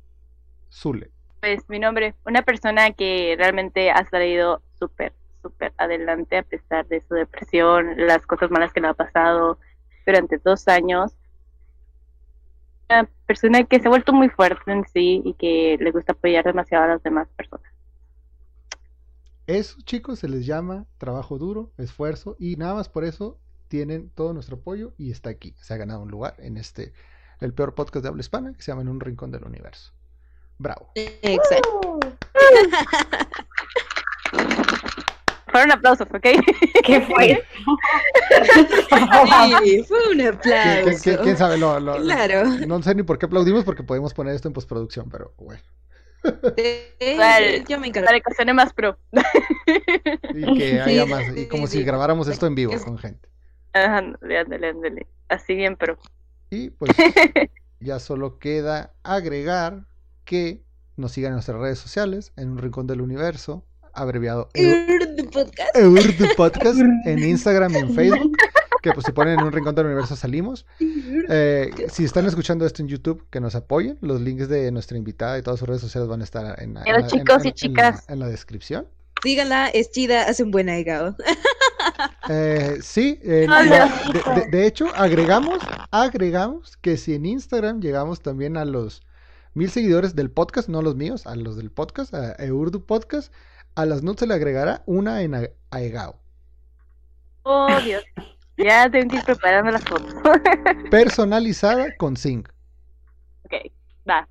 Zule? Pues mi nombre, una persona que realmente ha salido súper, súper adelante a pesar de su depresión, las cosas malas que le ha pasado durante dos años. Una persona que se ha vuelto muy fuerte en sí y que le gusta apoyar demasiado a las demás personas. Eso, chicos, se les llama trabajo duro, esfuerzo y nada más por eso tienen todo nuestro apoyo y está aquí. Se ha ganado un lugar en este, el peor podcast de habla hispana que se llama En un rincón del universo. Bravo. Exacto. Fueron aplausos, ¿ok? ¿Qué fue? Sí, fue un ¿Quién, quién- aplauso. quién- quién sabe? Lo- lo- Claro. No sé ni por qué aplaudimos porque podemos poner esto en postproducción, pero bueno. Eh, Vale. Yo me encargo. Para que suene más pro. Y que haya Sí, más, y sí, como si sí. grabáramos esto en vivo Es- con gente. Ajá, ándale, ándale, ándale. Así bien pro. Y pues ya solo queda agregar que nos sigan en nuestras redes sociales, en un rincón del universo, abreviado The podcast. Eurdu Podcast, en Instagram y en Facebook, que pues si ponen en un rincón del universo salimos. Eh, si están escuchando esto en YouTube, que nos apoyen. Los links de nuestra invitada y todas sus redes sociales van a estar en, la- en la- chicos y en- chicas. la- en la descripción. Síganla, es chida, hace un buen agregado. Eh, sí, eh, Ay, la- ya. de, de- de hecho, agregamos, agregamos que si en Instagram llegamos también a los mil seguidores del podcast, no los míos, a los del podcast, a Eurdu Podcast, a las notes se le agregará una en A- Aegao. Oh, Dios. Ya tengo que ir preparando las fotos. Personalizada con zinc. ok, va.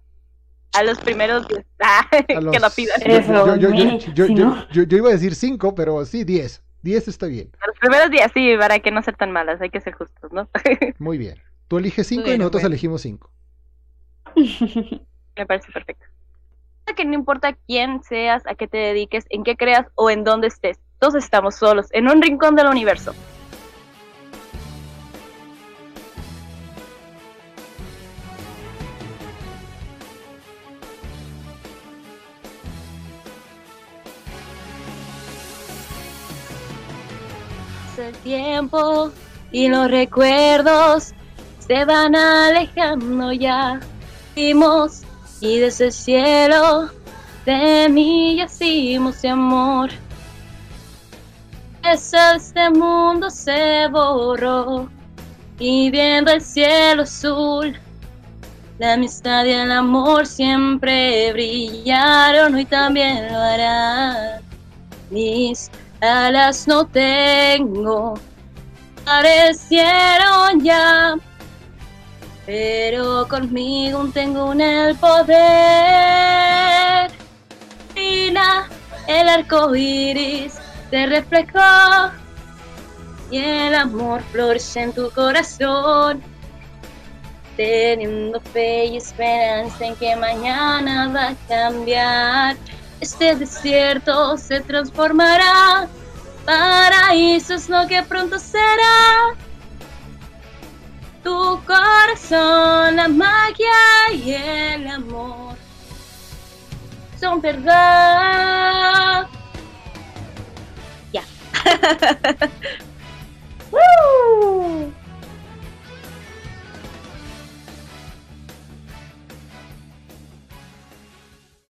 A los primeros diez. Ah, A los- que lo pidan. Yo, Eso, yo- yo- yo- Mitch, yo- si yo- no. yo- yo iba a decir 5, pero sí 10. 10 está bien. A los primeros días, sí, para que no sean tan malas, hay que ser justos, ¿no? Muy bien. Tú eliges 5 y nosotros bueno. elegimos 5. Me parece perfecto. Que no importa quién seas, a qué te dediques, en qué creas o en dónde estés, todos estamos solos, en un rincón del universo. El tiempo y los recuerdos se van alejando ya. Vimos y desde el cielo de mí yacimos de amor. Este mundo se borró y viendo el cielo azul. La amistad y el amor siempre brillaron, hoy también lo harán. Mis alas no tengo, parecieron ya pero conmigo tengo aún el poder. Mira, el arco iris te reflejó y el amor florece en tu corazón. Teniendo fe y esperanza en que mañana va a cambiar. Este desierto se transformará. Paraíso es lo que pronto será tu corazón, la magia y el amor son verdad. Ya.